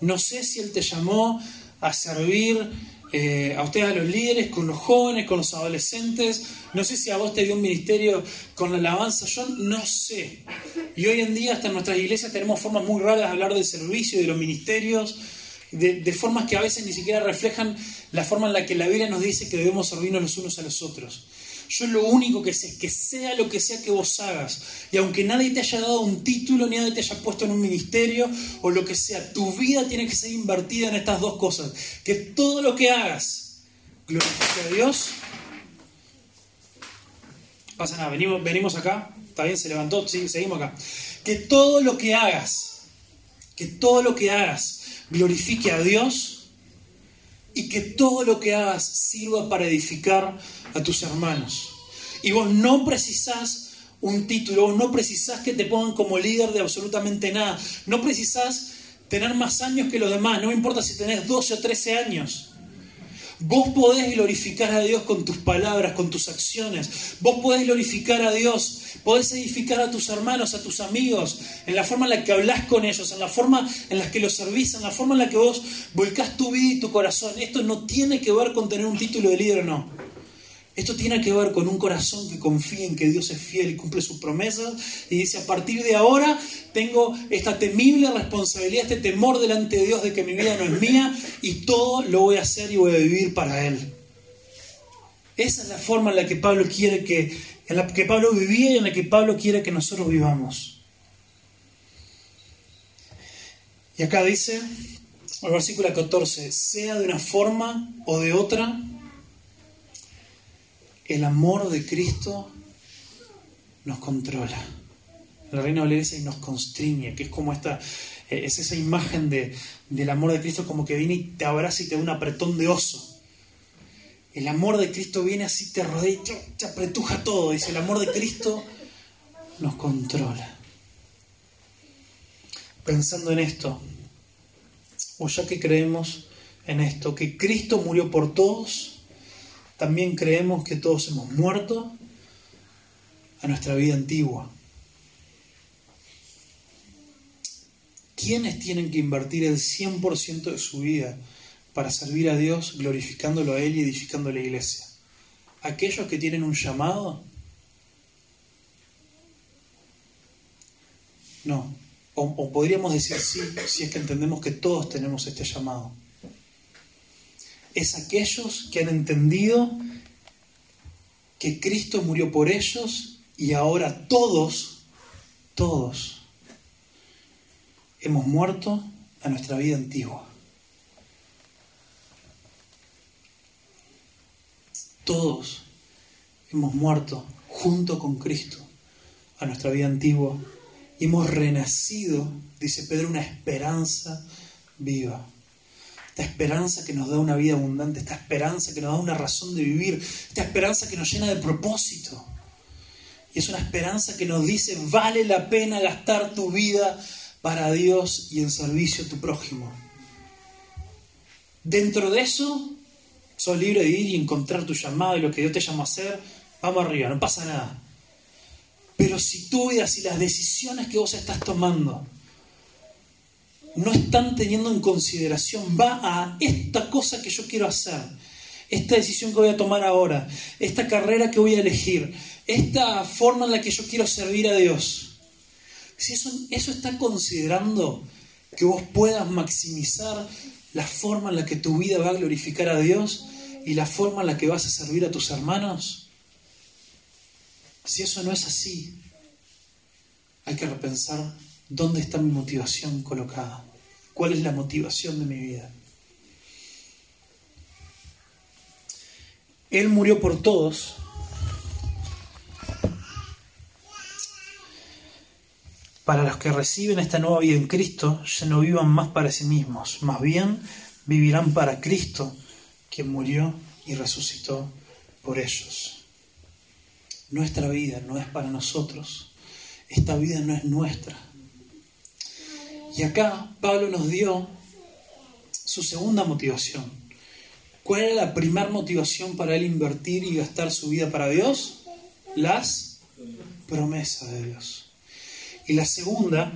No sé si Él te llamó a servir eh, a ustedes, a los líderes, con los jóvenes, con los adolescentes. No sé si a vos te dio un ministerio con la alabanza, yo no sé. Y hoy en día, hasta en nuestras iglesias, tenemos formas muy raras de hablar del servicio de los ministerios, de, de formas que a veces ni siquiera reflejan la forma en la que la Biblia nos dice que debemos servirnos los unos a los otros. Yo lo único que sé es que sea lo que sea que vos hagas, y aunque nadie te haya dado un título, ni nadie te haya puesto en un ministerio o lo que sea, tu vida tiene que ser invertida en estas dos cosas. Que todo lo que hagas glorifique a Dios. Pasa nada, venimos, venimos acá, está bien, se levantó, sí, seguimos acá. Que todo lo que hagas, que todo lo que hagas glorifique a Dios y que todo lo que hagas sirva para edificar a tus hermanos. Y vos no precisás un título, vos no precisás que te pongan como líder de absolutamente nada, no precisás tener más años que los demás, no importa si tenés 12 o 13 años. Vos podés glorificar a Dios con tus palabras, con tus acciones. Vos podés glorificar a Dios, podés edificar a tus hermanos, a tus amigos, en la forma en la que hablas con ellos, en la forma en la que los servís, en la forma en la que vos volcás tu vida y tu corazón. Esto no tiene que ver con tener un título de líder o no. Esto tiene que ver con un corazón que confía en que Dios es fiel y cumple sus promesas y dice, a partir de ahora tengo esta temible responsabilidad, este temor delante de Dios de que mi vida no es mía y todo lo voy a hacer y voy a vivir para Él. Esa es la forma en la que Pablo quiere que, en la que Pablo vivía y en la que Pablo quiere que nosotros vivamos. Y acá dice, el versículo 14, sea de una forma o de otra, el amor de Cristo nos controla. La dice y nos constriñe, que es como esta, eh, es esa imagen de, del amor de Cristo como que viene y te abraza y te da un apretón de oso. El amor de Cristo viene así, te rodea y te apretuja todo. Dice, el amor de Cristo nos controla. Pensando en esto, o ya que creemos en esto, que Cristo murió por todos, también creemos que todos hemos muerto a nuestra vida antigua. ¿Quiénes tienen que invertir el 100% de su vida para servir a Dios, glorificándolo a Él y edificando la iglesia? ¿Aquellos que tienen un llamado? No. O, podríamos decir sí, si es que entendemos que todos tenemos este llamado. Es aquellos que han entendido que Cristo murió por ellos y ahora todos, todos, hemos muerto a nuestra vida antigua. Todos hemos muerto junto con Cristo a nuestra vida antigua y hemos renacido, dice Pedro, una esperanza viva. Esta esperanza que nos da una vida abundante, esta esperanza que nos da una razón de vivir, esta esperanza que nos llena de propósito. Y es una esperanza que nos dice, vale la pena gastar tu vida para Dios y en servicio a tu prójimo. Dentro de eso, sos libre de ir y encontrar tu llamado y lo que Dios te llama a hacer. Vamos arriba, no pasa nada. Pero si tu vida, si las decisiones que vos estás tomando no están teniendo en consideración, va a esta cosa que yo quiero hacer, esta decisión que voy a tomar ahora, esta carrera que voy a elegir, esta forma en la que yo quiero servir a Dios. Si eso, eso está considerando que vos puedas maximizar la forma en la que tu vida va a glorificar a Dios y la forma en la que vas a servir a tus hermanos, si eso no es así, hay que repensar dónde está mi motivación colocada, cuál es la motivación de mi vida. Él murió por todos para los que reciben esta nueva vida en Cristo, ya no vivan más para sí mismos, más bien vivirán para Cristo, quien murió y resucitó por ellos. Nuestra vida no es para nosotros, esta vida no es nuestra. Y acá Pablo nos dio su segunda motivación. ¿Cuál era la primera motivación para él invertir y gastar su vida para Dios? Las promesas de Dios. Y la segunda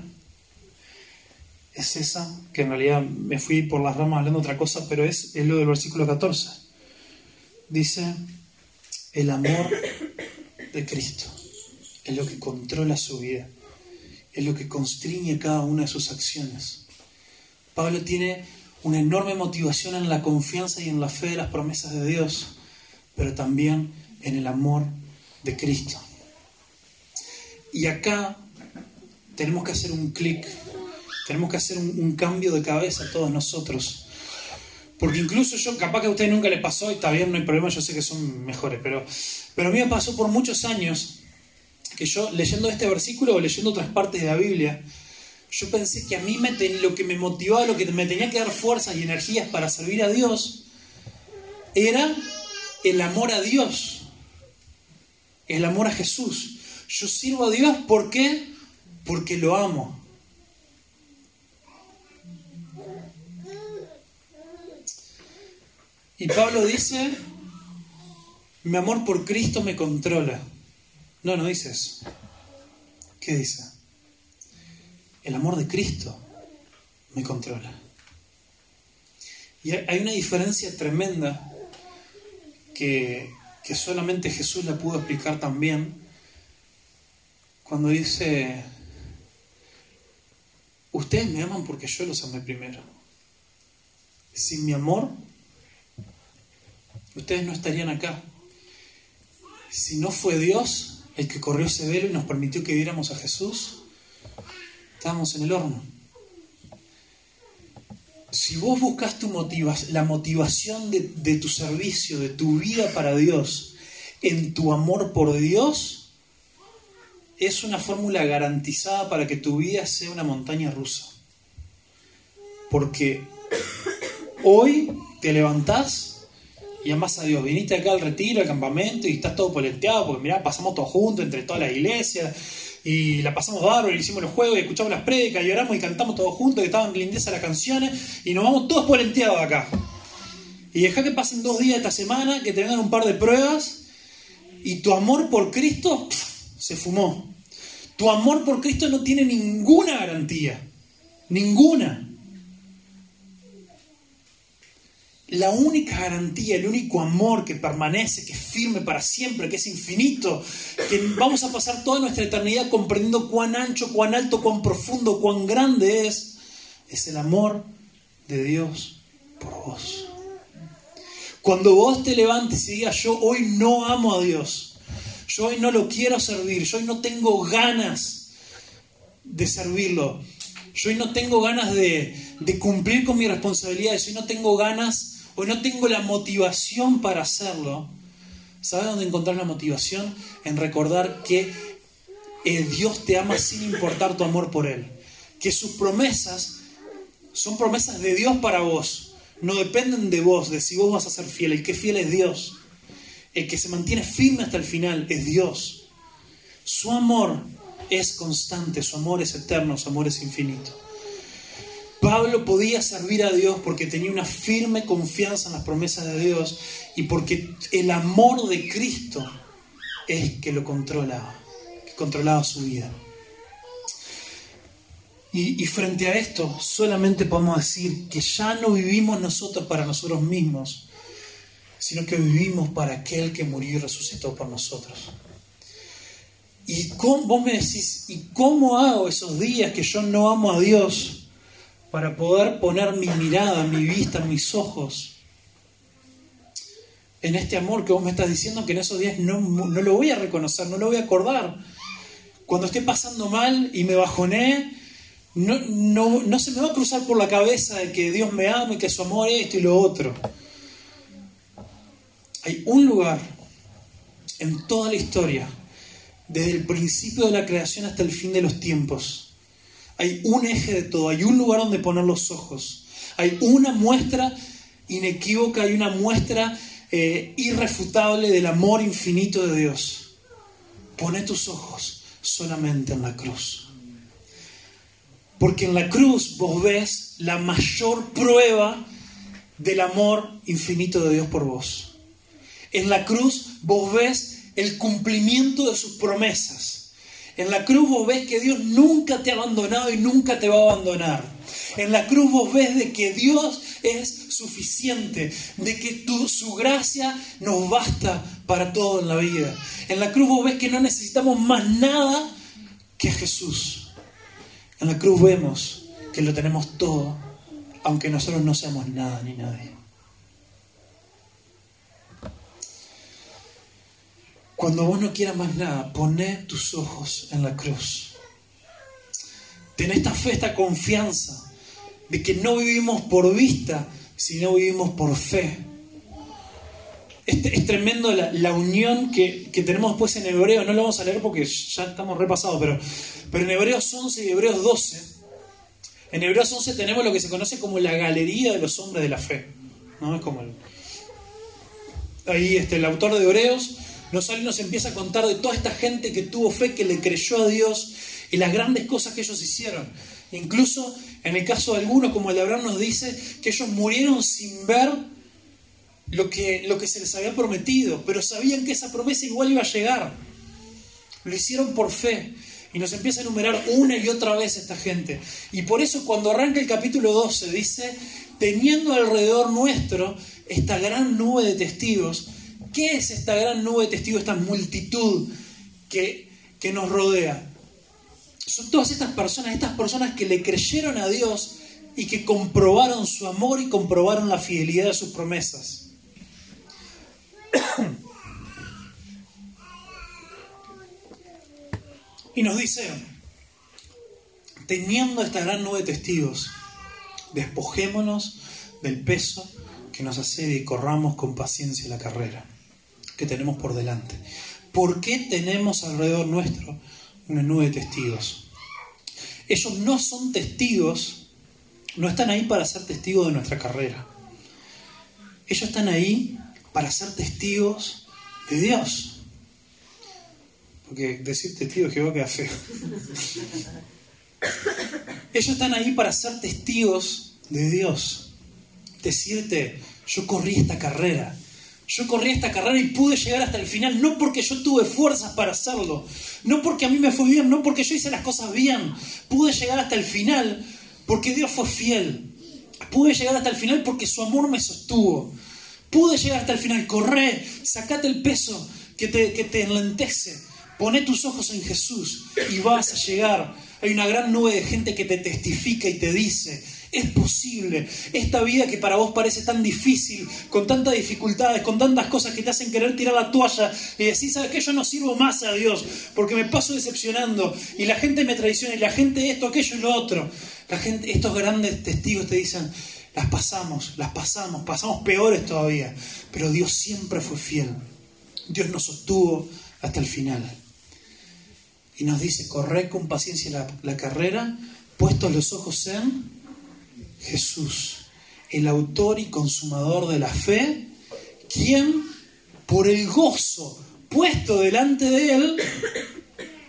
es esa, que en realidad me fui por las ramas hablando otra cosa, pero es, es lo del versículo 14. Dice, el amor de Cristo es lo que controla su vida, es lo que constriñe cada una de sus acciones. Pablo tiene una enorme motivación en la confianza y en la fe de las promesas de Dios, pero también en el amor de Cristo. Y acá tenemos que hacer un clic, tenemos que hacer un, cambio de cabeza todos nosotros. Porque incluso yo, capaz que a ustedes nunca les pasó, y está bien, no hay problema, yo sé que son mejores, pero, pero a mí me pasó por muchos años que yo, leyendo este versículo o leyendo otras partes de la Biblia, yo pensé que a mí me lo que me motivaba, lo que me tenía que dar fuerzas y energías para servir a Dios, era el amor a Dios, el amor a Jesús. Yo sirvo a Dios porque porque lo amo. Y Pablo dice, mi amor por Cristo me controla. No, no dice eso. ¿Qué dice? El amor de Cristo me controla. Y hay una diferencia tremenda que, que solamente Jesús la pudo explicar también cuando dice, Ustedes me aman porque yo los amé primero. Sin mi amor, ustedes no estarían acá. Si no fue Dios el que corrió ese velo y nos permitió que viéramos a Jesús, estábamos en el horno. Si vos buscas tu la motivación de, de tu servicio, de tu vida para Dios, en tu amor por Dios, es una fórmula garantizada para que tu vida sea una montaña rusa. Porque hoy te levantás y amas a Dios. Viniste acá al retiro, al campamento y estás todo poleteado porque mirá, pasamos todos juntos entre toda la iglesia. y la pasamos bárbaro, y hicimos los juegos, y escuchamos las prédicas, y oramos y cantamos todos juntos, que estaban lindezas las canciones, y nos vamos todos polenteados acá. Y deja que pasen dos días esta semana, que te vengan un par de pruebas, y tu amor por Cristo se fumó. Tu amor por Cristo no tiene ninguna garantía. Ninguna. La única garantía, el único amor que permanece, que es firme para siempre, que es infinito, que vamos a pasar toda nuestra eternidad comprendiendo cuán ancho, cuán alto, cuán profundo, cuán grande es, es el amor de Dios por vos. Cuando vos te levantes y digas, yo hoy no amo a Dios, yo hoy no lo quiero servir, yo hoy no tengo ganas de servirlo, yo hoy no tengo ganas de, cumplir con mis responsabilidades, hoy no tengo ganas Hoy no tengo la motivación para hacerlo. ¿Sabes dónde encontrar la motivación? En recordar que el Dios te ama sin importar tu amor por Él. Que sus promesas son promesas de Dios para vos. No dependen de vos, de si vos vas a ser fiel. El que fiel es Dios. El que se mantiene firme hasta el final es Dios. Su amor es constante, su amor es eterno, su amor es infinito. Pablo podía servir a Dios porque tenía una firme confianza en las promesas de Dios y porque el amor de Cristo es que lo controlaba, que controlaba su vida. Y, frente a esto, solamente podemos decir que ya no vivimos nosotros para nosotros mismos, sino que vivimos para aquel que murió y resucitó por nosotros. Y vos me decís, ¿y cómo hago esos días que yo no amo a Dios? Para poder poner mi mirada, mi vista, mis ojos en este amor que vos me estás diciendo que en esos días no, no lo voy a reconocer, no lo voy a acordar. Cuando esté pasando mal y me bajoné, no, no, no, se me va a cruzar por la cabeza de que Dios me ama y que su amor es esto y lo otro. Hay un lugar en toda la historia, desde el principio de la creación hasta el fin de los tiempos, hay un eje de todo, hay un lugar donde poner los ojos. Hay una muestra inequívoca, hay una muestra eh, irrefutable del amor infinito de Dios. Pone tus ojos solamente en la cruz. Porque en la cruz vos ves la mayor prueba del amor infinito de Dios por vos. En la cruz vos ves el cumplimiento de sus promesas. En la cruz vos ves que Dios nunca te ha abandonado y nunca te va a abandonar. En la cruz vos ves de que Dios es suficiente, de que su gracia nos basta para todo en la vida. En la cruz vos ves que no necesitamos más nada que Jesús. En la cruz vemos que lo tenemos todo, aunque nosotros no seamos nada ni nadie. Cuando vos no quieras más nada, poné tus ojos en la cruz. Ten esta fe, esta confianza de que no vivimos por vista, sino vivimos por fe. Es, tremendo la, unión que, tenemos después en Hebreo, no lo vamos a leer porque ya estamos repasados, pero, pero en Hebreos 11 y Hebreos 12, en Hebreos 11 tenemos lo que se conoce como la galería de los hombres de la fe. ¿no? Es como ahí este, el autor de Hebreos nos nos empieza a contar de toda esta gente que tuvo fe, que le creyó a Dios y las grandes cosas que ellos hicieron. Incluso en el caso de algunos, como el de Abraham, nos dice que ellos murieron sin ver lo que, lo que se les había prometido, pero sabían que esa promesa igual iba a llegar. Lo hicieron por fe. Y nos empieza a enumerar una y otra vez esta gente. Y por eso cuando arranca el capítulo 12 dice, teniendo alrededor nuestro esta gran nube de testigos, ¿Qué es esta gran nube de testigos, esta multitud que, que nos rodea? Son todas estas personas, estas personas que le creyeron a Dios y que comprobaron su amor y comprobaron la fidelidad de sus promesas. Y nos dice, teniendo esta gran nube de testigos, despojémonos del peso que nos asedia y corramos con paciencia la carrera que tenemos por delante. ¿Por qué tenemos alrededor nuestro una nube de testigos? Ellos no son testigos, no están ahí para ser testigos de nuestra carrera. Ellos están ahí para ser testigos de Dios. porque decir testigo de Jehová queda feo. Ellos están ahí para ser testigos de Dios. Decirte, yo corrí esta carrera. Yo corrí esta carrera y pude llegar hasta el final, no porque yo tuve fuerzas para hacerlo, no porque a mí me fue bien, no porque yo hice las cosas bien. Pude llegar hasta el final porque Dios fue fiel. Pude llegar hasta el final porque su amor me sostuvo. Pude llegar hasta el final. Corre, sacate el peso que te, que te enlentece. Poné tus ojos en Jesús y vas a llegar. Hay una gran nube de gente que te testifica y te dice, es posible. Esta vida que para vos parece tan difícil, con tantas dificultades, con tantas cosas que te hacen querer tirar la toalla y decir, ¿sabes qué? Yo no sirvo más a Dios porque me paso decepcionando y la gente me traiciona y la gente esto, aquello y lo otro. La gente, estos grandes testigos te dicen, las pasamos, las pasamos, pasamos peores todavía, pero Dios siempre fue fiel. Dios nos sostuvo hasta el final. Y nos dice, corre con paciencia la, la carrera, puestos los ojos en Jesús, el autor y consumador de la fe, quien por el gozo puesto delante de él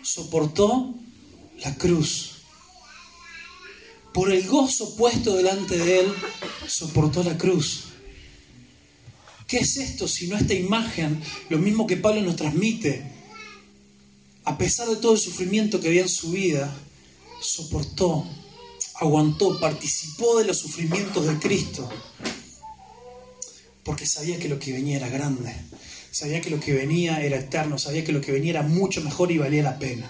soportó la cruz. Por el gozo puesto delante de él soportó la cruz. ¿Qué es esto si no esta imagen? Lo mismo que Pablo nos transmite. A pesar de todo el sufrimiento que había en su vida, soportó aguantó, participó de los sufrimientos de Cristo, porque sabía que lo que venía era grande, sabía que lo que venía era eterno, sabía que lo que venía era mucho mejor y valía la pena.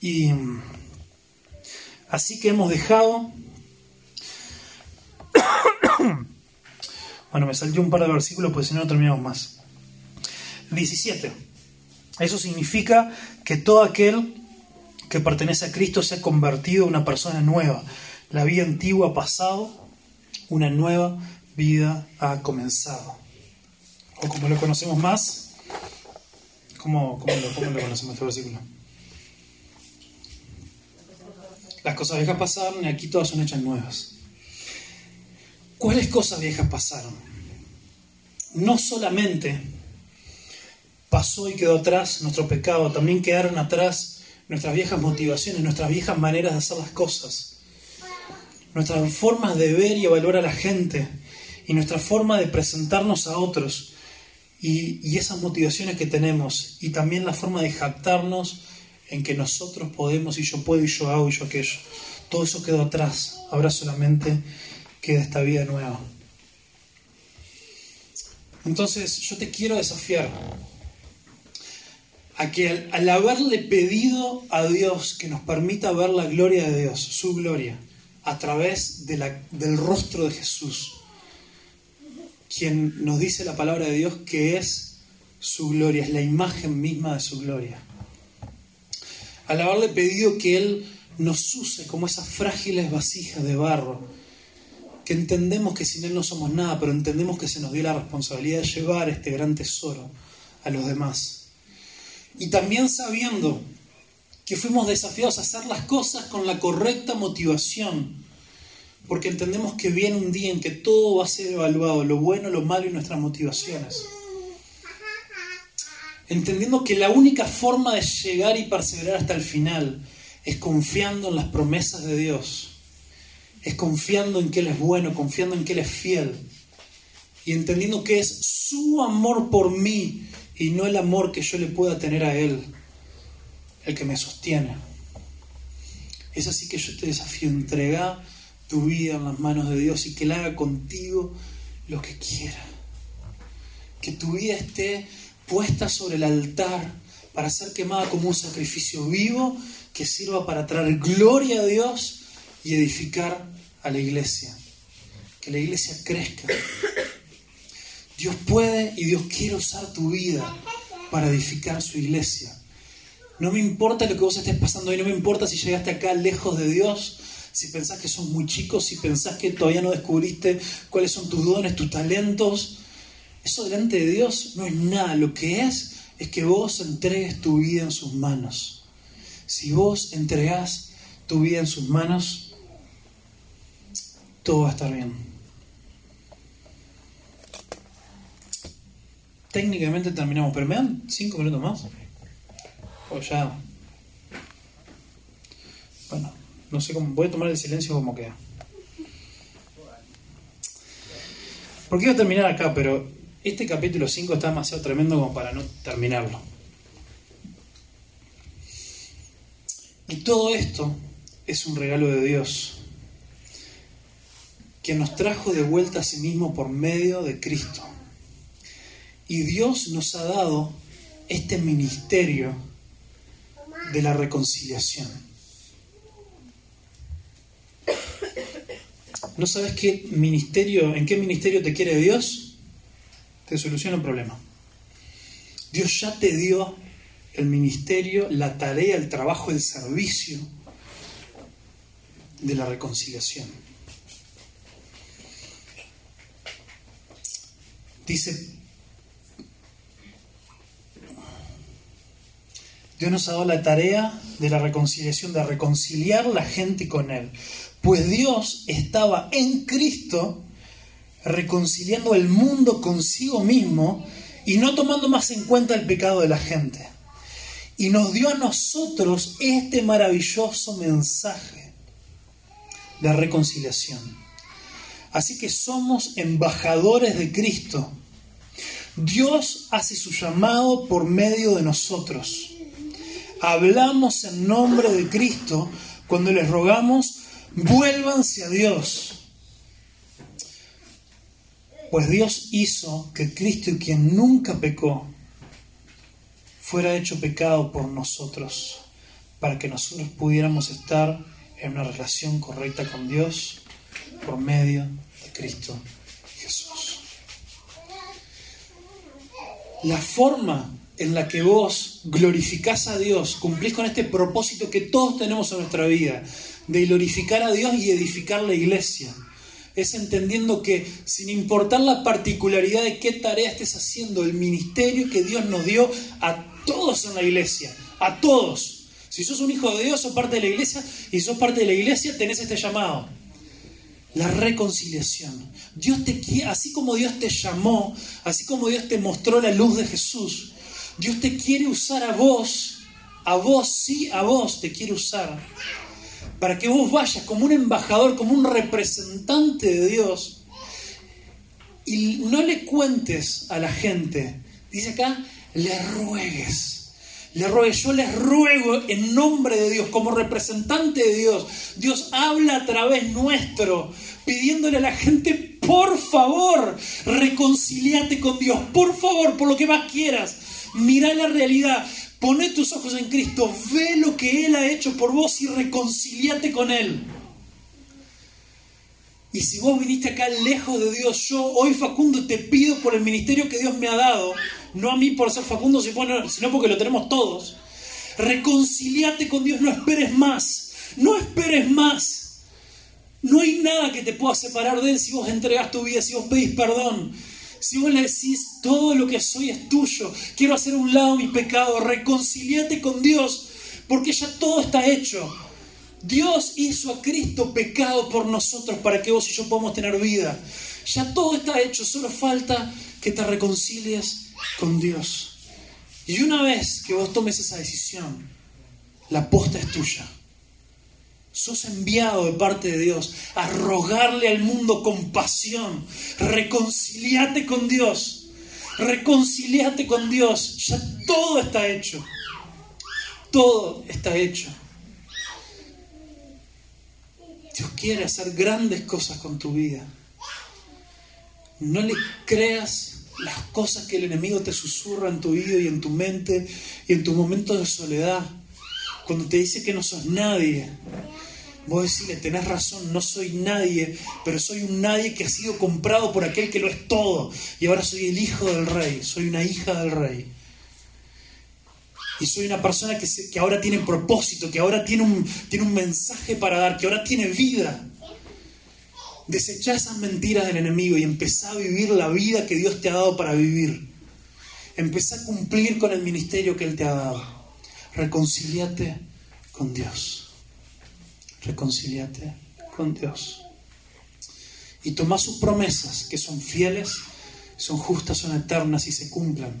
Y así que hemos dejado... Bueno, me salió un par de versículos, pues si no, no terminamos más. 17. Eso significa que todo aquel que pertenece a Cristo se ha convertido en una persona nueva. La vida antigua ha pasado, una nueva vida ha comenzado. O como lo conocemos más, ¿cómo, lo, conocemos este versículo? Las cosas viejas pasaron y aquí todas son hechas nuevas. ¿Cuáles cosas viejas pasaron? No solamente pasó y quedó atrás nuestro pecado, también quedaron atrás nuestras viejas motivaciones, nuestras viejas maneras de hacer las cosas, nuestras formas de ver y evaluar a la gente y nuestra forma de presentarnos a otros y, esas motivaciones que tenemos y también la forma de jactarnos en que nosotros podemos y yo puedo y yo hago y yo aquello. Todo eso quedó atrás, ahora solamente queda esta vida nueva. Entonces yo te quiero desafiar a que al, haberle pedido a Dios que nos permita ver la gloria de Dios, su gloria, a través del rostro de Jesús, quien nos dice la palabra de Dios que es su gloria, es la imagen misma de su gloria. Al haberle pedido que Él nos use como esas frágiles vasijas de barro, que entendemos que sin Él no somos nada, pero entendemos que se nos dio la responsabilidad de llevar este gran tesoro a los demás y también sabiendo que fuimos desafiados a hacer las cosas con la correcta motivación, porque entendemos que viene un día en que todo va a ser evaluado, lo bueno, lo malo y nuestras motivaciones. Entendiendo que la única forma de llegar y perseverar hasta el final es confiando en las promesas de Dios, es confiando en que Él es bueno, confiando en que Él es fiel y entendiendo que es su amor por mí y no el amor que yo le pueda tener a Él, el que me sostiene. Es así que yo te desafío, entrega tu vida en las manos de Dios y que Él haga contigo lo que quiera. Que tu vida esté puesta sobre el altar para ser quemada como un sacrificio vivo que sirva para traer gloria a Dios y edificar a la iglesia. Que la iglesia crezca, Dios puede y Dios quiere usar tu vida para edificar su iglesia. No me importa lo que vos estés pasando hoy, no me importa si llegaste acá lejos de Dios, si pensás que sos muy chico, si pensás que todavía no descubriste cuáles son tus dones, tus talentos. Eso delante de Dios no es nada. Lo que es es que vos entregues tu vida en sus manos. Si vos entregás tu vida en sus manos, todo va a estar bien. Técnicamente terminamos, pero ¿me dan cinco minutos más? O ya. Bueno, no sé cómo. Voy a tomar el silencio como queda. Porque iba a terminar acá, pero este capítulo 5 está demasiado tremendo como para no terminarlo. Y todo esto es un regalo de Dios, que nos trajo de vuelta a sí mismo por medio de Cristo. Y Dios nos ha dado este ministerio de la reconciliación. ¿No sabes qué ministerio, en qué ministerio te quiere Dios? Te soluciona un problema. Dios ya te dio el ministerio, la tarea, el trabajo, el servicio de la reconciliación. Dice, Dios nos ha dado la tarea de la reconciliación, de reconciliar la gente con Él. Pues Dios estaba en Cristo reconciliando el mundo consigo mismo y no tomando más en cuenta el pecado de la gente. Y nos dio a nosotros este maravilloso mensaje de reconciliación. Así que somos embajadores de Cristo. Dios hace su llamado por medio de nosotros. Hablamos en nombre de Cristo cuando les rogamos, vuélvanse a Dios. Pues Dios hizo que Cristo, quien nunca pecó, fuera hecho pecado por nosotros, para que nosotros pudiéramos estar en una relación correcta con Dios por medio de Cristo Jesús. La forma en la que vos glorificás a Dios, cumplís con este propósito que todos tenemos en nuestra vida, de glorificar a Dios y edificar la iglesia. Es entendiendo que sin importar la particularidad de qué tarea estés haciendo, el ministerio que Dios nos dio a todos en la iglesia, a todos. Si sos un hijo de Dios, sos parte de la iglesia, y sos parte de la iglesia, tenés este llamado. La reconciliación. Dios te así como Dios te llamó, así como Dios te mostró la luz de Jesús, Dios te quiere usar a vos, a vos, sí, a vos te quiere usar, para que vos vayas como un embajador, como un representante de Dios, y no le cuentes a la gente, dice acá, le ruegues. Le ruegues, yo les ruego en nombre de Dios, como representante de Dios. Dios habla a través nuestro, pidiéndole a la gente, por favor, reconciliate con Dios, por favor, por lo que más quieras Mira la realidad, pone tus ojos en Cristo, ve lo que Él ha hecho por vos y reconciliate con Él. Y si vos viniste acá lejos de Dios, yo hoy Facundo te pido por el ministerio que Dios me ha dado, no a mí por ser Facundo, sino porque lo tenemos todos. Reconciliate con Dios, no esperes más, no esperes más. No hay nada que te pueda separar de Él si vos entregas tu vida, si vos pedís perdón. Si vos le decís, todo lo que soy es tuyo, quiero hacer un lado mi pecado, reconciliate con Dios, porque ya todo está hecho. Dios hizo a Cristo pecado por nosotros para que vos y yo podamos tener vida. Ya todo está hecho, solo falta que te reconcilies con Dios. Y una vez que vos tomes esa decisión, la posta es tuya. Sos enviado de parte de Dios a rogarle al mundo compasión. Reconciliate con Dios. Reconciliate con Dios. Ya todo está hecho. Todo está hecho. Dios quiere hacer grandes cosas con tu vida. No le creas las cosas que el enemigo te susurra en tu oído y en tu mente y en tu momento de soledad. Cuando te dice que no sos nadie, Vos decirle, tenés razón, no soy nadie, pero soy un nadie que ha sido comprado por aquel que lo es todo. Y ahora soy el hijo del rey, soy una hija del rey. Y soy una persona que, que ahora tiene propósito, que ahora tiene un, tiene un mensaje para dar, que ahora tiene vida. Desechá esas mentiras del enemigo y empezá a vivir la vida que Dios te ha dado para vivir. Empezá a cumplir con el ministerio que Él te ha dado. Reconciliate con Dios reconciliate con Dios. Y toma sus promesas, que son fieles, son justas, son eternas y se cumplan.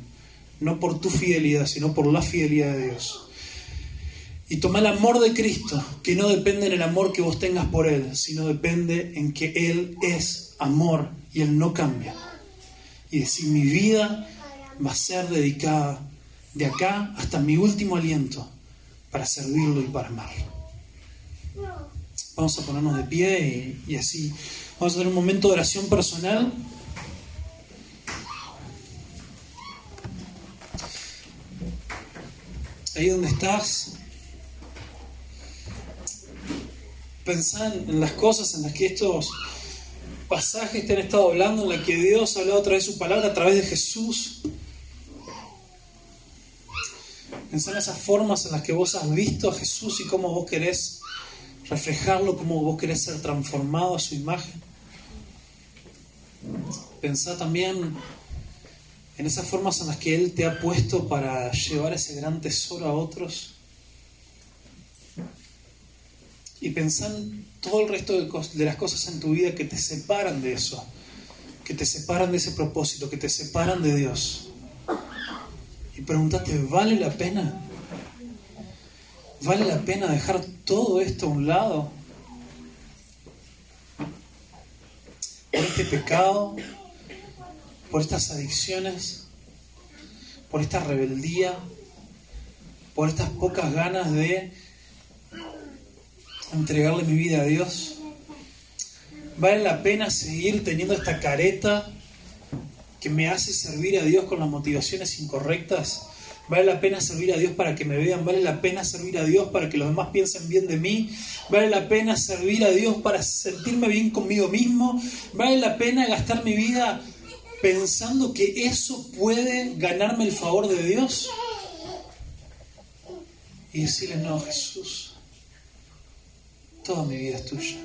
No por tu fidelidad, sino por la fidelidad de Dios. Y toma el amor de Cristo, que no depende en el amor que vos tengas por Él, sino depende en que Él es amor y Él no cambia. Y decir, mi vida va a ser dedicada de acá hasta mi último aliento para servirlo y para amarlo. Vamos a ponernos de pie y, así vamos a tener un momento de oración personal. Ahí donde estás, pensar en las cosas en las que estos pasajes te han estado hablando, en las que Dios ha hablado a través de su palabra, a través de Jesús. Pensar en esas formas en las que vos has visto a Jesús y cómo vos querés reflejarlo, cómo vos querés ser transformado a su imagen. Pensar también en esas formas en las que Él te ha puesto para llevar ese gran tesoro a otros y pensar en todo el resto de, las cosas en tu vida que te separan de eso, que te separan de ese propósito, que te separan de Dios. Y pregúntate, ¿vale la pena? ¿Vale la pena dejar todo esto a un lado? Por este pecado, por estas adicciones, por esta rebeldía, por estas pocas ganas de entregarle mi vida a Dios? ¿Vale la pena seguir teniendo esta careta que me hace servir a Dios con las motivaciones incorrectas? ¿Vale la pena servir a Dios para que me vean? ¿Vale la pena servir a Dios para que los demás piensen bien de mí? ¿Vale la pena servir a Dios para sentirme bien conmigo mismo? ¿Vale la pena gastar mi vida pensando que eso puede ganarme el favor de Dios? Y decirle, no, Jesús, Toda mi vida es tuya.